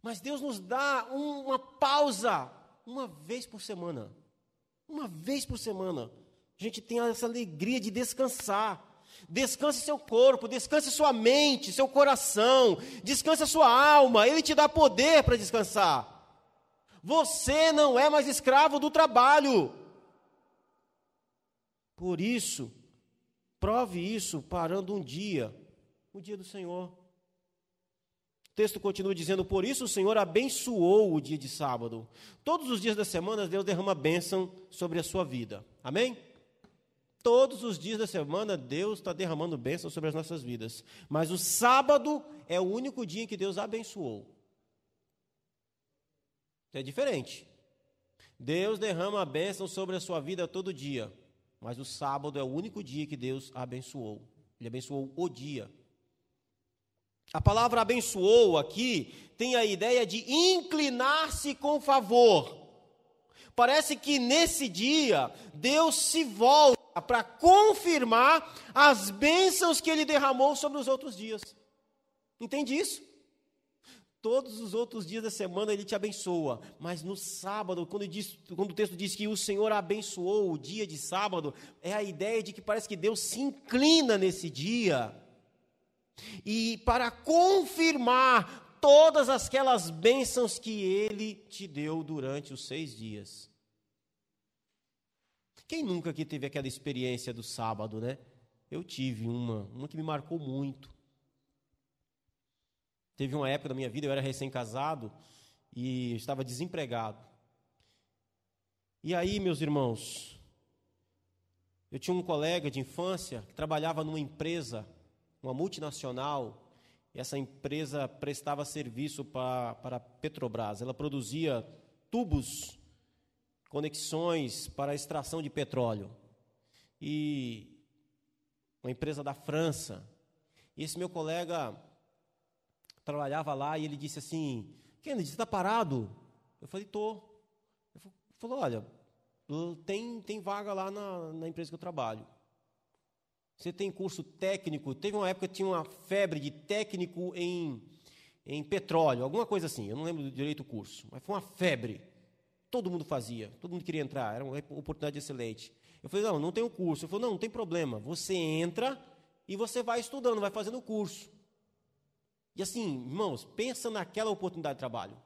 Speaker 1: Mas Deus nos dá uma pausa uma vez por semana. Uma vez por semana. A gente tem essa alegria de descansar. Descanse seu corpo, descanse sua mente, seu coração, descanse sua alma. Ele te dá poder para descansar. Você não é mais escravo do trabalho. Por isso, prove isso parando um dia, o dia do Senhor. O texto continua dizendo: Por isso o Senhor abençoou o dia de sábado. Todos os dias da semana, Deus derrama bênção sobre a sua vida. Amém? Todos os dias da semana, Deus está derramando bênção sobre as nossas vidas. Mas o sábado é o único dia em que Deus abençoou. É diferente. Deus derrama a bênção sobre a sua vida todo dia. Mas o sábado é o único dia que Deus abençoou. Ele abençoou o dia. A palavra abençoou aqui tem a ideia de inclinar-se com favor. Parece que nesse dia Deus se volta para confirmar as bênçãos que ele derramou sobre os outros dias. Entende isso? Todos os outros dias da semana ele te abençoa, mas no sábado, quando, diz, quando o texto diz que o Senhor abençoou o dia de sábado, é a ideia de que parece que Deus se inclina nesse dia. E para confirmar todas aquelas bênçãos que ele te deu durante os seis dias. Quem nunca aqui teve aquela experiência do sábado, né? Eu tive uma, uma que me marcou muito. Teve uma época da minha vida, eu era recém-casado e estava desempregado. E aí, meus irmãos, eu tinha um colega de infância que trabalhava numa empresa, uma multinacional, e essa empresa prestava serviço para, para a Petrobras. Ela produzia tubos, conexões para extração de petróleo. E uma empresa da França. E esse meu colega trabalhava lá e ele disse assim: Kennedy, você está parado? Eu falei: Estou. Ele falou: Olha, tem, tem vaga lá na, na empresa que eu trabalho. Você tem curso técnico? Teve uma época que tinha uma febre de técnico em, em petróleo, alguma coisa assim, eu não lembro direito o curso, mas foi uma febre. Todo mundo fazia, todo mundo queria entrar, era uma oportunidade excelente. Eu falei, não, não tem o curso. Ele falou, não, não tem problema, você entra e você vai estudando, vai fazendo o curso. E assim, irmãos, pensa naquela oportunidade de trabalho.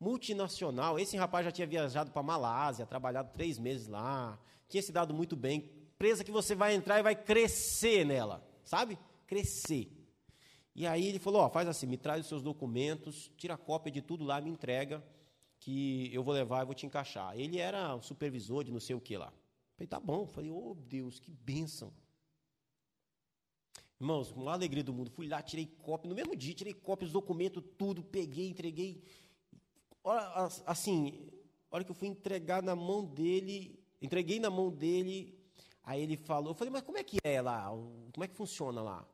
Speaker 1: Multinacional, esse rapaz já tinha viajado para Malásia, trabalhado três meses lá, tinha se dado muito bem. Empresa que você vai entrar e vai crescer nela, sabe? Crescer. E aí ele falou: ó, faz assim, me traz os seus documentos, tira cópia de tudo lá, me entrega, que eu vou levar e vou te encaixar. Ele era um supervisor de não sei o que lá. Falei, tá bom. Falei, oh Deus, que bênção. Irmãos, com a alegria do mundo, fui lá, tirei cópia, no mesmo dia, tirei cópia dos documentos, tudo, peguei, entreguei. Assim, a hora que eu fui entregar na mão dele, entreguei na mão dele, aí ele falou, eu falei, mas como é que é lá? Como é que funciona lá?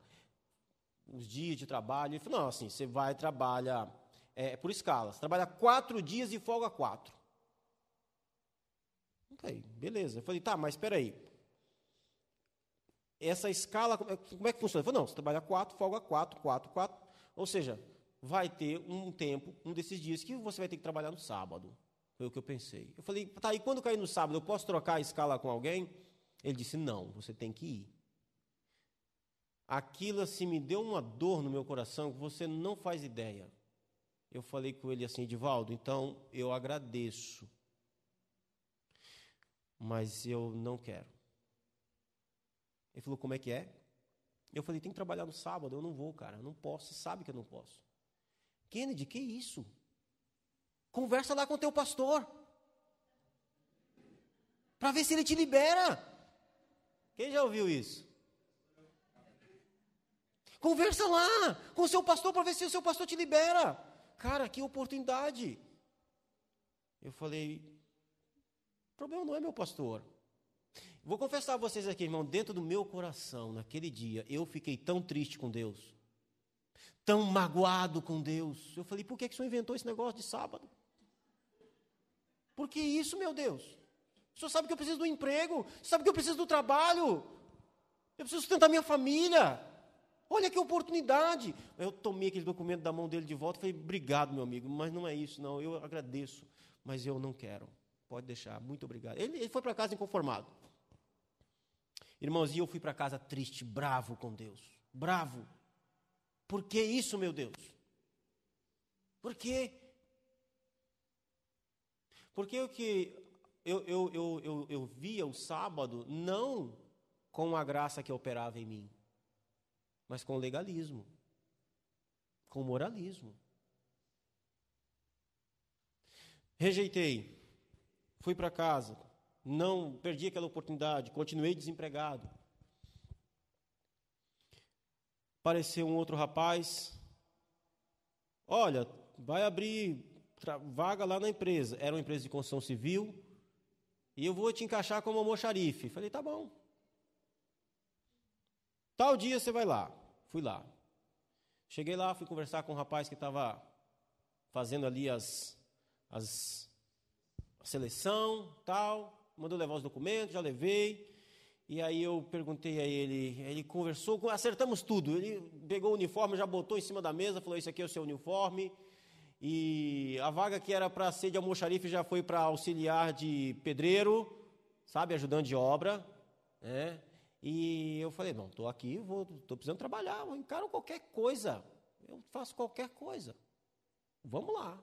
Speaker 1: Os dias de trabalho? Ele falou, não, assim, você vai, trabalha é, por escala, você trabalha quatro dias e folga quatro. Ok, beleza. Eu falei, tá, mas espera aí essa escala, como é que funciona? Ele falou, não, você trabalha quatro, folga quatro, quatro, quatro. Ou seja, vai ter um tempo, um desses dias, que você vai ter que trabalhar no sábado. Foi o que eu pensei. Eu falei, tá, e quando cair no sábado, eu posso trocar a escala com alguém? Ele disse, não, você tem que ir. Aquilo assim me deu uma dor no meu coração que você não faz ideia. Eu falei com ele assim, Edivaldo, então eu agradeço, mas eu não quero. Ele falou, como é que é? Eu falei, tem que trabalhar no sábado. Eu não vou, cara. Eu não posso. Você sabe que eu não posso. Kennedy, que isso? Conversa lá com o teu pastor. Para ver se ele te libera. Quem já ouviu isso? Conversa lá com o seu pastor para ver se o seu pastor te libera. Cara, que oportunidade. Eu falei, o problema não é meu pastor. Vou confessar a vocês aqui, irmão, dentro do meu coração, naquele dia, eu fiquei tão triste com Deus. tão magoado com Deus. Eu falei, por que, que o senhor inventou esse negócio de sábado? Por que isso, meu Deus? O senhor sabe que eu preciso do emprego, sabe que eu preciso do trabalho, eu preciso sustentar minha família. Olha que oportunidade. Eu tomei aquele documento da mão dele de volta e falei, obrigado, meu amigo, mas não é isso, não. Eu agradeço, mas eu não quero. Pode deixar, muito obrigado. Ele, ele foi para casa inconformado. Irmãos, e eu fui para casa triste, bravo com Deus. Bravo. Por que isso, meu Deus? Por quê? Porque o que eu, eu, eu, eu, eu via o sábado não com a graça que operava em mim, mas com legalismo, com moralismo. Rejeitei, fui para casa, não perdi aquela oportunidade, continuei desempregado. Apareceu um outro rapaz, olha, vai abrir vaga lá na empresa. Era uma empresa de construção civil, e eu vou te encaixar como almoxarife. Falei, tá bom. Tal dia você vai lá. Fui lá. Cheguei lá, fui conversar com um rapaz que estava fazendo ali as, as a seleção, tal mandou levar os documentos, já levei. E aí eu perguntei a ele, ele conversou, acertamos tudo. Ele pegou o uniforme, já botou em cima da mesa, falou: Isso aqui é o seu uniforme. E a vaga que era para ser de almoxarife já foi para auxiliar de pedreiro, sabe, ajudante de obra. Né? E eu falei: Não, estou aqui, estou precisando trabalhar, eu encaro qualquer coisa. Eu faço qualquer coisa. Vamos lá.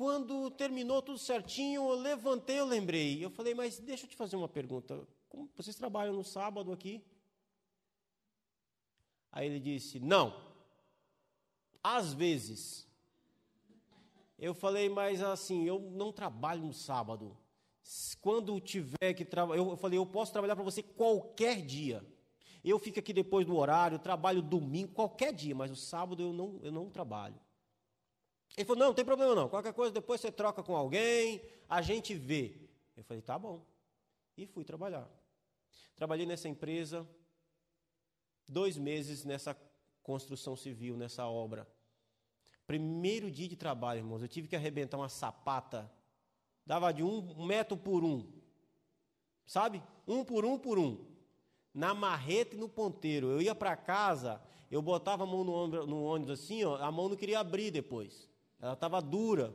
Speaker 1: Quando terminou tudo certinho, eu levantei, eu lembrei. Eu falei, mas deixa eu te fazer uma pergunta. Como vocês trabalham no sábado aqui? Aí ele disse, não. Às vezes. Eu falei, mas assim, eu não trabalho no sábado. Quando tiver que trabalhar, eu falei, eu posso trabalhar para você qualquer dia. Eu fico aqui depois do horário, trabalho domingo, qualquer dia, mas o sábado eu não, eu não trabalho. Ele falou: não, não tem problema não. Qualquer coisa depois você troca com alguém, a gente vê. Eu falei: tá bom. E fui trabalhar. Trabalhei nessa empresa dois meses nessa construção civil, nessa obra. Primeiro dia de trabalho, irmãos, eu tive que arrebentar uma sapata. Dava de um metro por um. Sabe? Um por um por um. Na marreta e no ponteiro. Eu ia para casa, eu botava a mão no, no ônibus assim, ó, a mão não queria abrir depois. Ela estava dura.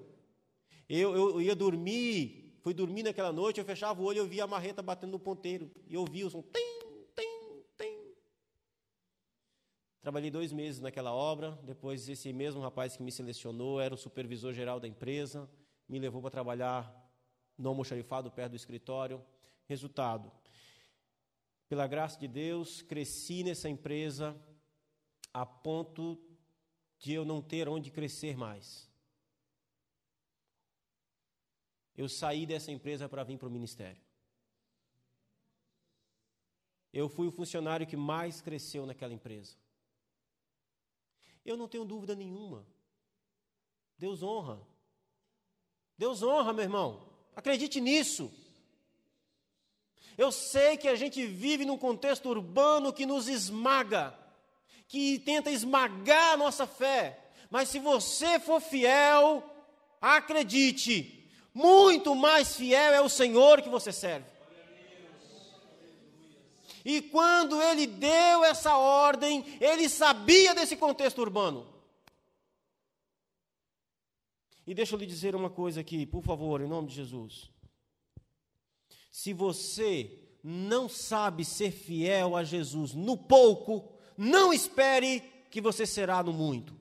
Speaker 1: Eu, eu, eu, ia dormir, fui dormir naquela noite, eu fechava o olho eu via a marreta batendo no ponteiro. E eu ouvia o som, tem, tem, tem. Trabalhei dois meses naquela obra. Depois, esse mesmo rapaz que me selecionou era o supervisor geral da empresa, me levou para trabalhar no almoxarifado, perto do escritório. Resultado: pela graça de Deus, cresci nessa empresa a ponto de eu não ter onde crescer mais. Eu saí dessa empresa para vir para o ministério. Eu fui o funcionário que mais cresceu naquela empresa. Eu não tenho dúvida nenhuma. Deus honra. Deus honra, meu irmão. Acredite nisso. Eu sei que a gente vive num contexto urbano que nos esmaga, que tenta esmagar a nossa fé. Mas se você for fiel, acredite, muito mais fiel é o Senhor que você serve. E quando ele deu essa ordem, ele sabia desse contexto urbano. E deixa eu lhe dizer uma coisa aqui, por favor, em nome de Jesus. Se você não sabe ser fiel a Jesus no pouco, não espere que você será no muito.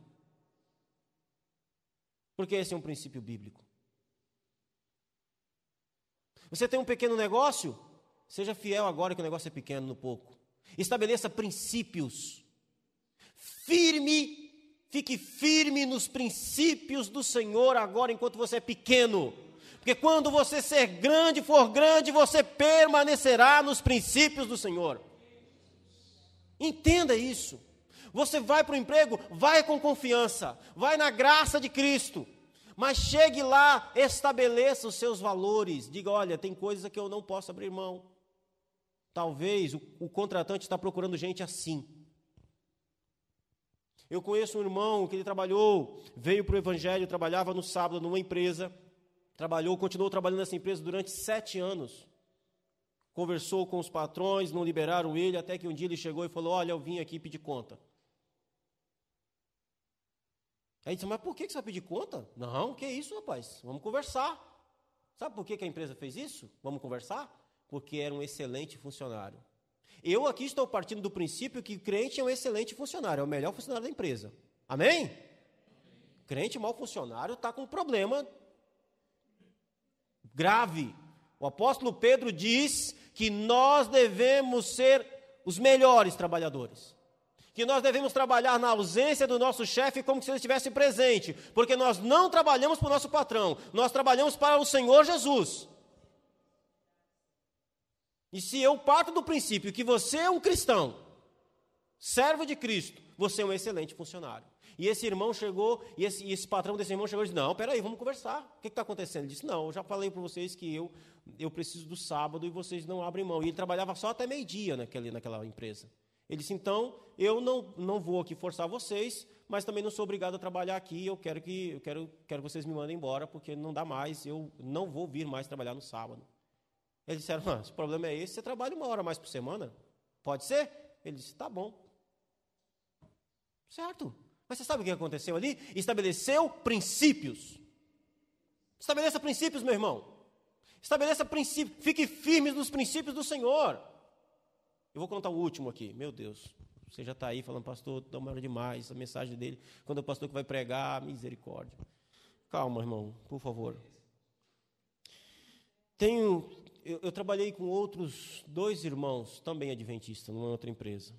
Speaker 1: Porque esse é um princípio bíblico. Você tem um pequeno negócio? Seja fiel agora que o negócio é pequeno no pouco. Estabeleça princípios. Firme, fique firme nos princípios do Senhor agora enquanto você é pequeno. Porque quando você ser grande, for grande, você permanecerá nos princípios do Senhor. Entenda isso. Você vai para o emprego, vai com confiança, vai na graça de Cristo. Mas chegue lá, estabeleça os seus valores. Diga: olha, tem coisas que eu não posso abrir mão. Talvez o, o contratante está procurando gente assim. Eu conheço um irmão que ele trabalhou, veio para o Evangelho, trabalhava no sábado numa empresa, trabalhou, continuou trabalhando nessa empresa durante sete anos. Conversou com os patrões, não liberaram ele, até que um dia ele chegou e falou: Olha, eu vim aqui pedir conta. Aí disse: Mas por que você vai pedir conta? Não, que isso, rapaz? Vamos conversar. Sabe por que a empresa fez isso? Vamos conversar? Porque era um excelente funcionário. Eu aqui estou partindo do princípio que crente é um excelente funcionário, é o melhor funcionário da empresa. Amém? Crente mau funcionário está com um problema grave. O apóstolo Pedro diz que nós devemos ser os melhores trabalhadores. Que nós devemos trabalhar na ausência do nosso chefe como se ele estivesse presente, porque nós não trabalhamos para o nosso patrão, nós trabalhamos para o Senhor Jesus. E se eu parto do princípio que você é um cristão, servo de Cristo, você é um excelente funcionário. E esse irmão chegou, e esse, e esse patrão desse irmão chegou e disse: Não, peraí, vamos conversar. O que está acontecendo? Ele disse: Não, eu já falei para vocês que eu, eu preciso do sábado e vocês não abrem mão. E ele trabalhava só até meio-dia naquela empresa. Ele disse: Então, eu não, não vou aqui forçar vocês, mas também não sou obrigado a trabalhar aqui. Eu quero que, eu quero, quero que vocês me mandem embora, porque não dá mais, eu não vou vir mais trabalhar no sábado. Eles disseram: Mas o problema é esse, você trabalha uma hora mais por semana? Pode ser? Ele disse: Tá bom. Certo. Mas você sabe o que aconteceu ali? Estabeleceu princípios. Estabeleça princípios, meu irmão. Estabeleça princípios. Fique firme nos princípios do Senhor. Eu vou contar o último aqui. Meu Deus. Você já está aí falando, pastor, demora demais a mensagem dele. Quando é o pastor que vai pregar, misericórdia. Calma, irmão, por favor. Tenho, eu, eu trabalhei com outros dois irmãos, também adventistas, numa outra empresa.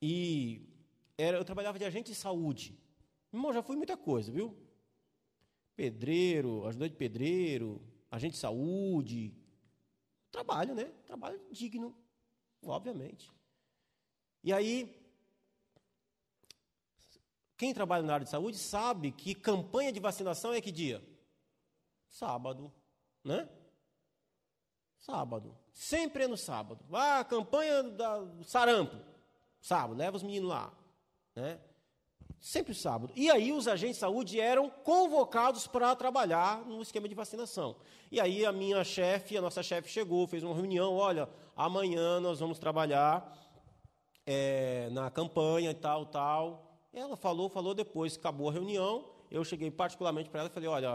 Speaker 1: E era, eu trabalhava de agente de saúde. Irmão, já fui muita coisa, viu? Pedreiro, ajudante de pedreiro, agente de saúde. Trabalho, né? Trabalho digno, obviamente. E aí, quem trabalha na área de saúde sabe que campanha de vacinação é que dia? Sábado, né? Sábado. Sempre é no sábado. Ah, campanha do sarampo. Sábado, leva os meninos lá. Né? Sempre sábado. E aí os agentes de saúde eram convocados para trabalhar no esquema de vacinação. E aí a minha chefe, a nossa chefe chegou, fez uma reunião, olha, amanhã nós vamos trabalhar é, na campanha e tal, tal. Ela falou, falou depois, acabou a reunião, eu cheguei particularmente para ela e falei, olha,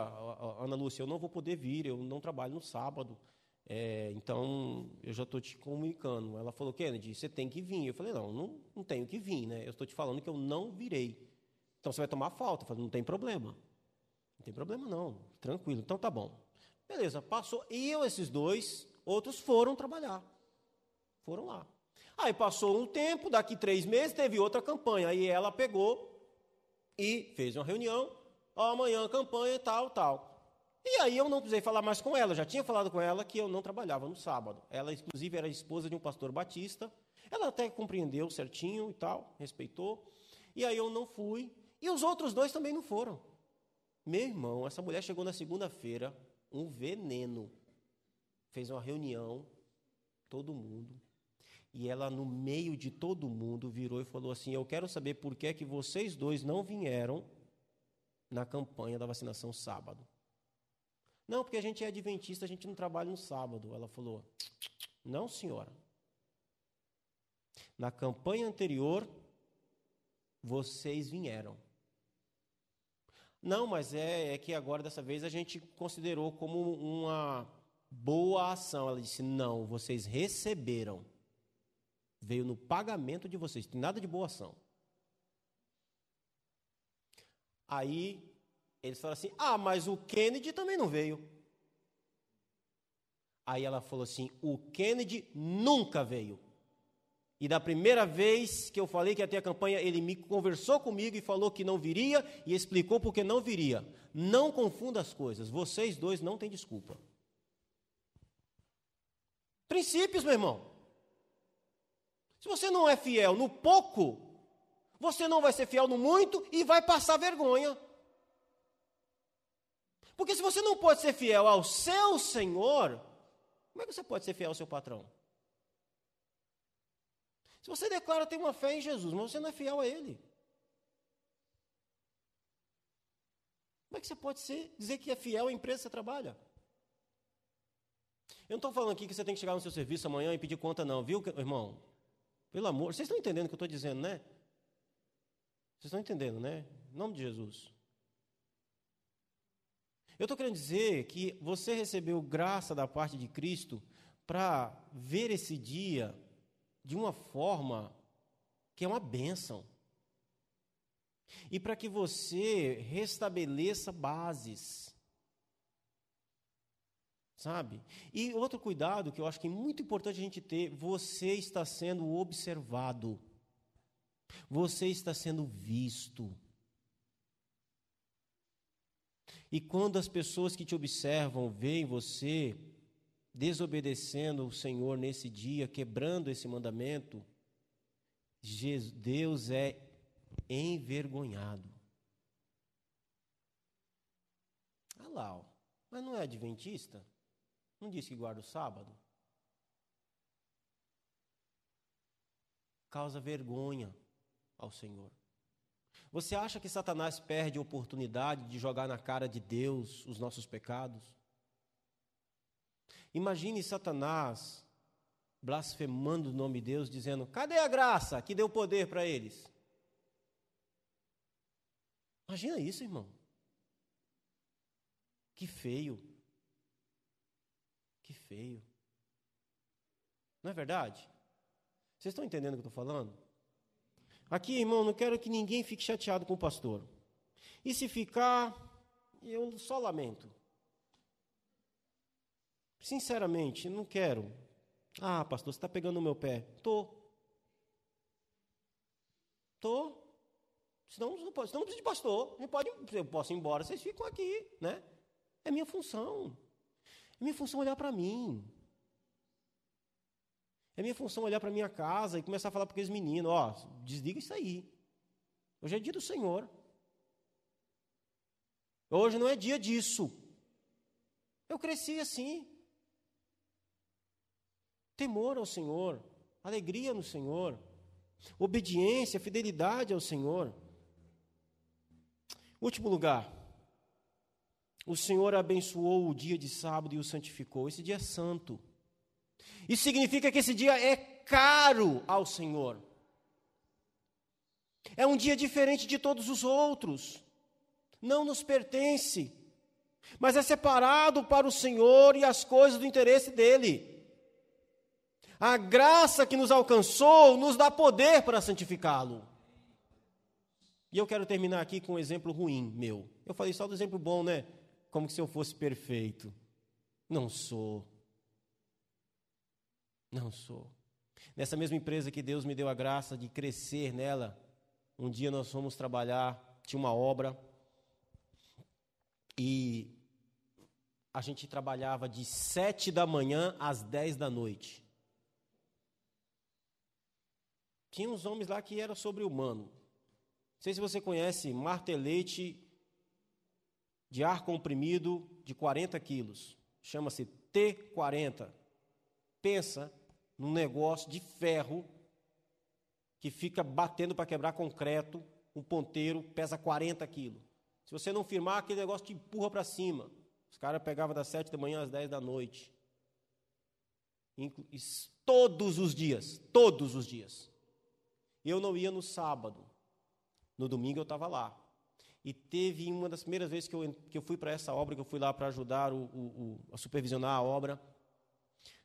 Speaker 1: Ana Lúcia, eu não vou poder vir, eu não trabalho no sábado. É, então, eu já estou te comunicando. Ela falou, Kennedy, você tem que vir. Eu falei, não, não, não tenho que vir, né? Eu estou te falando que eu não virei. Então, você vai tomar falta. Eu falei, não tem problema. Não tem problema, não. Tranquilo. Então, tá bom. Beleza, passou. E eu, esses dois, outros foram trabalhar. Foram lá. Aí passou um tempo, daqui três meses, teve outra campanha. Aí ela pegou e fez uma reunião. Ó, amanhã campanha, tal, tal. E aí eu não precisei falar mais com ela, já tinha falado com ela que eu não trabalhava no sábado. Ela, inclusive, era esposa de um pastor batista. Ela até compreendeu certinho e tal, respeitou. E aí eu não fui. E os outros dois também não foram. Meu irmão, essa mulher chegou na segunda-feira, um veneno. Fez uma reunião, todo mundo. E ela, no meio de todo mundo, virou e falou assim: Eu quero saber por que, é que vocês dois não vieram na campanha da vacinação sábado. Não, porque a gente é adventista, a gente não trabalha no sábado. Ela falou: Não, senhora. Na campanha anterior, vocês vieram. Não, mas é, é que agora, dessa vez, a gente considerou como uma boa ação. Ela disse: Não, vocês receberam. Veio no pagamento de vocês, nada de boa ação. Aí eles falaram assim: Ah, mas o Kennedy também não veio. Aí ela falou assim: O Kennedy nunca veio. E da primeira vez que eu falei que ia ter a campanha, ele me conversou comigo e falou que não viria e explicou por que não viria. Não confunda as coisas, vocês dois não têm desculpa. Princípios, meu irmão. Se você não é fiel no pouco, você não vai ser fiel no muito e vai passar vergonha. Porque se você não pode ser fiel ao seu Senhor, como é que você pode ser fiel ao seu patrão? Se você declara ter uma fé em Jesus, mas você não é fiel a Ele. Como é que você pode ser, dizer que é fiel à empresa que você trabalha? Eu não estou falando aqui que você tem que chegar no seu serviço amanhã e pedir conta, não, viu, irmão? Pelo amor, vocês estão entendendo o que eu estou dizendo, né? Vocês estão entendendo, né? Em nome de Jesus. Eu estou querendo dizer que você recebeu graça da parte de Cristo para ver esse dia de uma forma que é uma bênção. E para que você restabeleça bases. Sabe? E outro cuidado que eu acho que é muito importante a gente ter: você está sendo observado. Você está sendo visto. E quando as pessoas que te observam veem você desobedecendo o Senhor nesse dia, quebrando esse mandamento, Deus é envergonhado. Ah lá, mas não é adventista? Não disse que guarda o sábado? Causa vergonha ao Senhor. Você acha que Satanás perde a oportunidade de jogar na cara de Deus os nossos pecados? Imagine Satanás blasfemando o nome de Deus, dizendo: cadê a graça que deu poder para eles? Imagina isso, irmão. Que feio. Que feio. Não é verdade? Vocês estão entendendo o que eu estou falando? Aqui, irmão, não quero que ninguém fique chateado com o pastor. E se ficar, eu só lamento. Sinceramente, não quero. Ah, pastor, você está pegando no meu pé. Tô. Tô. Senão, não, pode, senão não precisa de pastor. Pode, eu posso ir embora, vocês ficam aqui, né? É minha função. É minha função olhar para mim. É minha função olhar para minha casa e começar a falar para aqueles meninos, ó, desliga isso aí. Hoje é dia do Senhor. Hoje não é dia disso. Eu cresci assim. Temor ao Senhor, alegria no Senhor, obediência, fidelidade ao Senhor. Último lugar. O Senhor abençoou o dia de sábado e o santificou. Esse dia é santo. Isso significa que esse dia é caro ao Senhor. É um dia diferente de todos os outros. Não nos pertence, mas é separado para o Senhor e as coisas do interesse dele. A graça que nos alcançou nos dá poder para santificá-lo. E eu quero terminar aqui com um exemplo ruim meu. Eu falei só do exemplo bom, né? Como se eu fosse perfeito. Não sou. Não sou. Nessa mesma empresa que Deus me deu a graça de crescer nela, um dia nós fomos trabalhar, tinha uma obra, e a gente trabalhava de sete da manhã às dez da noite. Tinha uns homens lá que era sobre-humano. Não sei se você conhece martelete de ar comprimido de 40 quilos. Chama-se T40. Pensa num negócio de ferro que fica batendo para quebrar concreto, um ponteiro pesa 40 quilos. Se você não firmar, aquele negócio te empurra para cima. Os caras pegavam das 7 da manhã às 10 da noite. Todos os dias, todos os dias. Eu não ia no sábado. No domingo eu estava lá. E teve uma das primeiras vezes que eu, que eu fui para essa obra, que eu fui lá para ajudar o, o, o, a supervisionar a obra.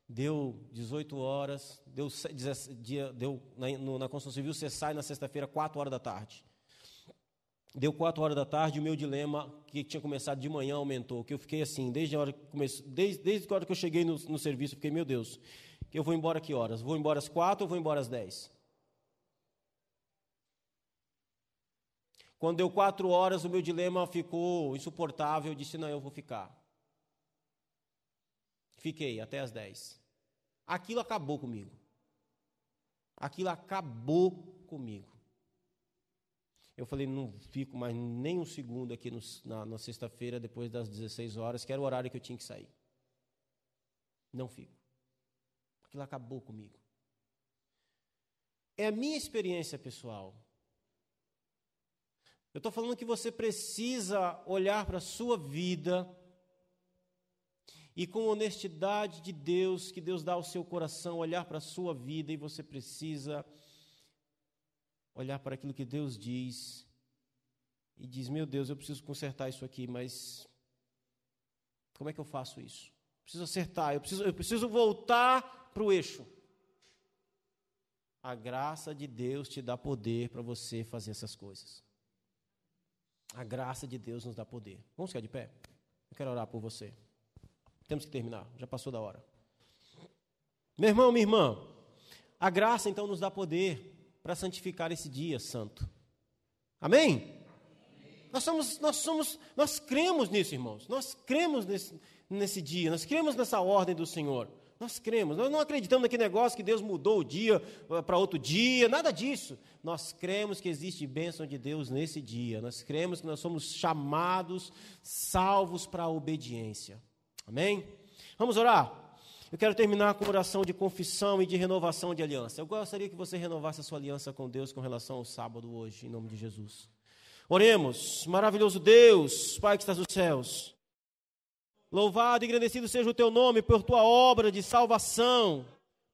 Speaker 1: Deu 18 horas, deu, dia, deu na, no, na construção civil, você sai na sexta-feira, 4 horas da tarde. Deu 4 horas da tarde, o meu dilema, que tinha começado de manhã, aumentou. Que eu fiquei assim, desde a hora que, comece, desde, desde a hora que eu cheguei no, no serviço, fiquei, meu Deus, que eu vou embora que horas? Vou embora às 4 ou vou embora às 10? Quando deu 4 horas, o meu dilema ficou insuportável, eu disse, não, eu vou ficar. Fiquei até as 10. Aquilo acabou comigo. Aquilo acabou comigo. Eu falei, não fico mais nem um segundo aqui no, na, na sexta-feira, depois das 16 horas, que era o horário que eu tinha que sair. Não fico. Aquilo acabou comigo. é a minha experiência pessoal. Eu estou falando que você precisa olhar para a sua vida e com honestidade de Deus, que Deus dá ao seu coração, olhar para a sua vida e você precisa olhar para aquilo que Deus diz e diz: Meu Deus, eu preciso consertar isso aqui, mas como é que eu faço isso? Preciso acertar, eu preciso, eu preciso voltar para o eixo. A graça de Deus te dá poder para você fazer essas coisas. A graça de Deus nos dá poder. Vamos ficar de pé? Eu quero orar por você. Temos que terminar, já passou da hora. Meu irmão, minha irmã, a graça então nos dá poder para santificar esse dia santo. Amém? Nós somos, nós somos, nós cremos nisso, irmãos. Nós cremos nesse, nesse dia, nós cremos nessa ordem do Senhor. Nós cremos, nós não acreditamos naquele negócio que Deus mudou o dia eh, para outro dia, nada disso. Nós cremos que existe bênção de Deus nesse dia. Nós cremos que nós somos chamados, salvos para a obediência. Amém? Vamos orar? Eu quero terminar com oração de confissão e de renovação de aliança. Eu gostaria que você renovasse a sua aliança com Deus com relação ao sábado hoje, em nome de Jesus. Oremos, maravilhoso Deus, Pai que estás nos céus. Louvado e agradecido seja o teu nome por tua obra de salvação,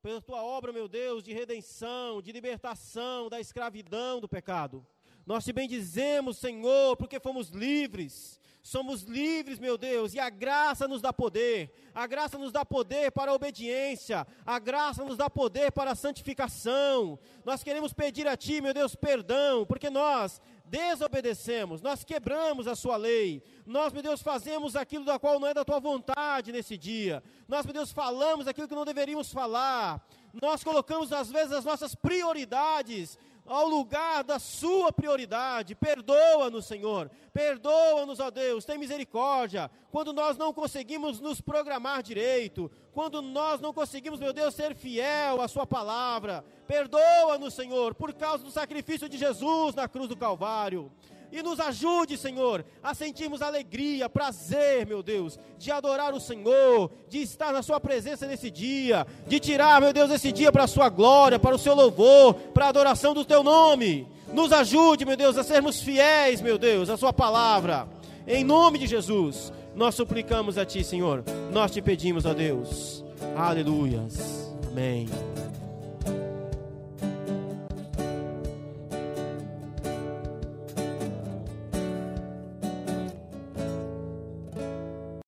Speaker 1: pela tua obra, meu Deus, de redenção, de libertação da escravidão do pecado. Nós te bendizemos, Senhor, porque fomos livres. Somos livres, meu Deus, e a graça nos dá poder. A graça nos dá poder para a obediência. A graça nos dá poder para a santificação. Nós queremos pedir a Ti, meu Deus, perdão, porque nós desobedecemos, nós quebramos a sua lei, nós, meu Deus, fazemos aquilo da qual não é da tua vontade nesse dia, nós, meu Deus, falamos aquilo que não deveríamos falar, nós colocamos às vezes as nossas prioridades ao lugar da sua prioridade. Perdoa-nos, Senhor. Perdoa-nos, ó Deus. Tem misericórdia. Quando nós não conseguimos nos programar direito, quando nós não conseguimos, meu Deus, ser fiel à sua palavra. Perdoa-nos, Senhor, por causa do sacrifício de Jesus na cruz do Calvário. E nos ajude, Senhor, a sentirmos alegria, prazer, meu Deus, de adorar o Senhor, de estar na Sua presença nesse dia, de tirar, meu Deus, esse dia para a Sua glória, para o Seu louvor, para a adoração do Teu nome. Nos ajude, meu Deus, a sermos fiéis, meu Deus, à Sua palavra. Em nome de Jesus, nós suplicamos a Ti, Senhor. Nós te pedimos, ó Deus. Aleluias. Amém.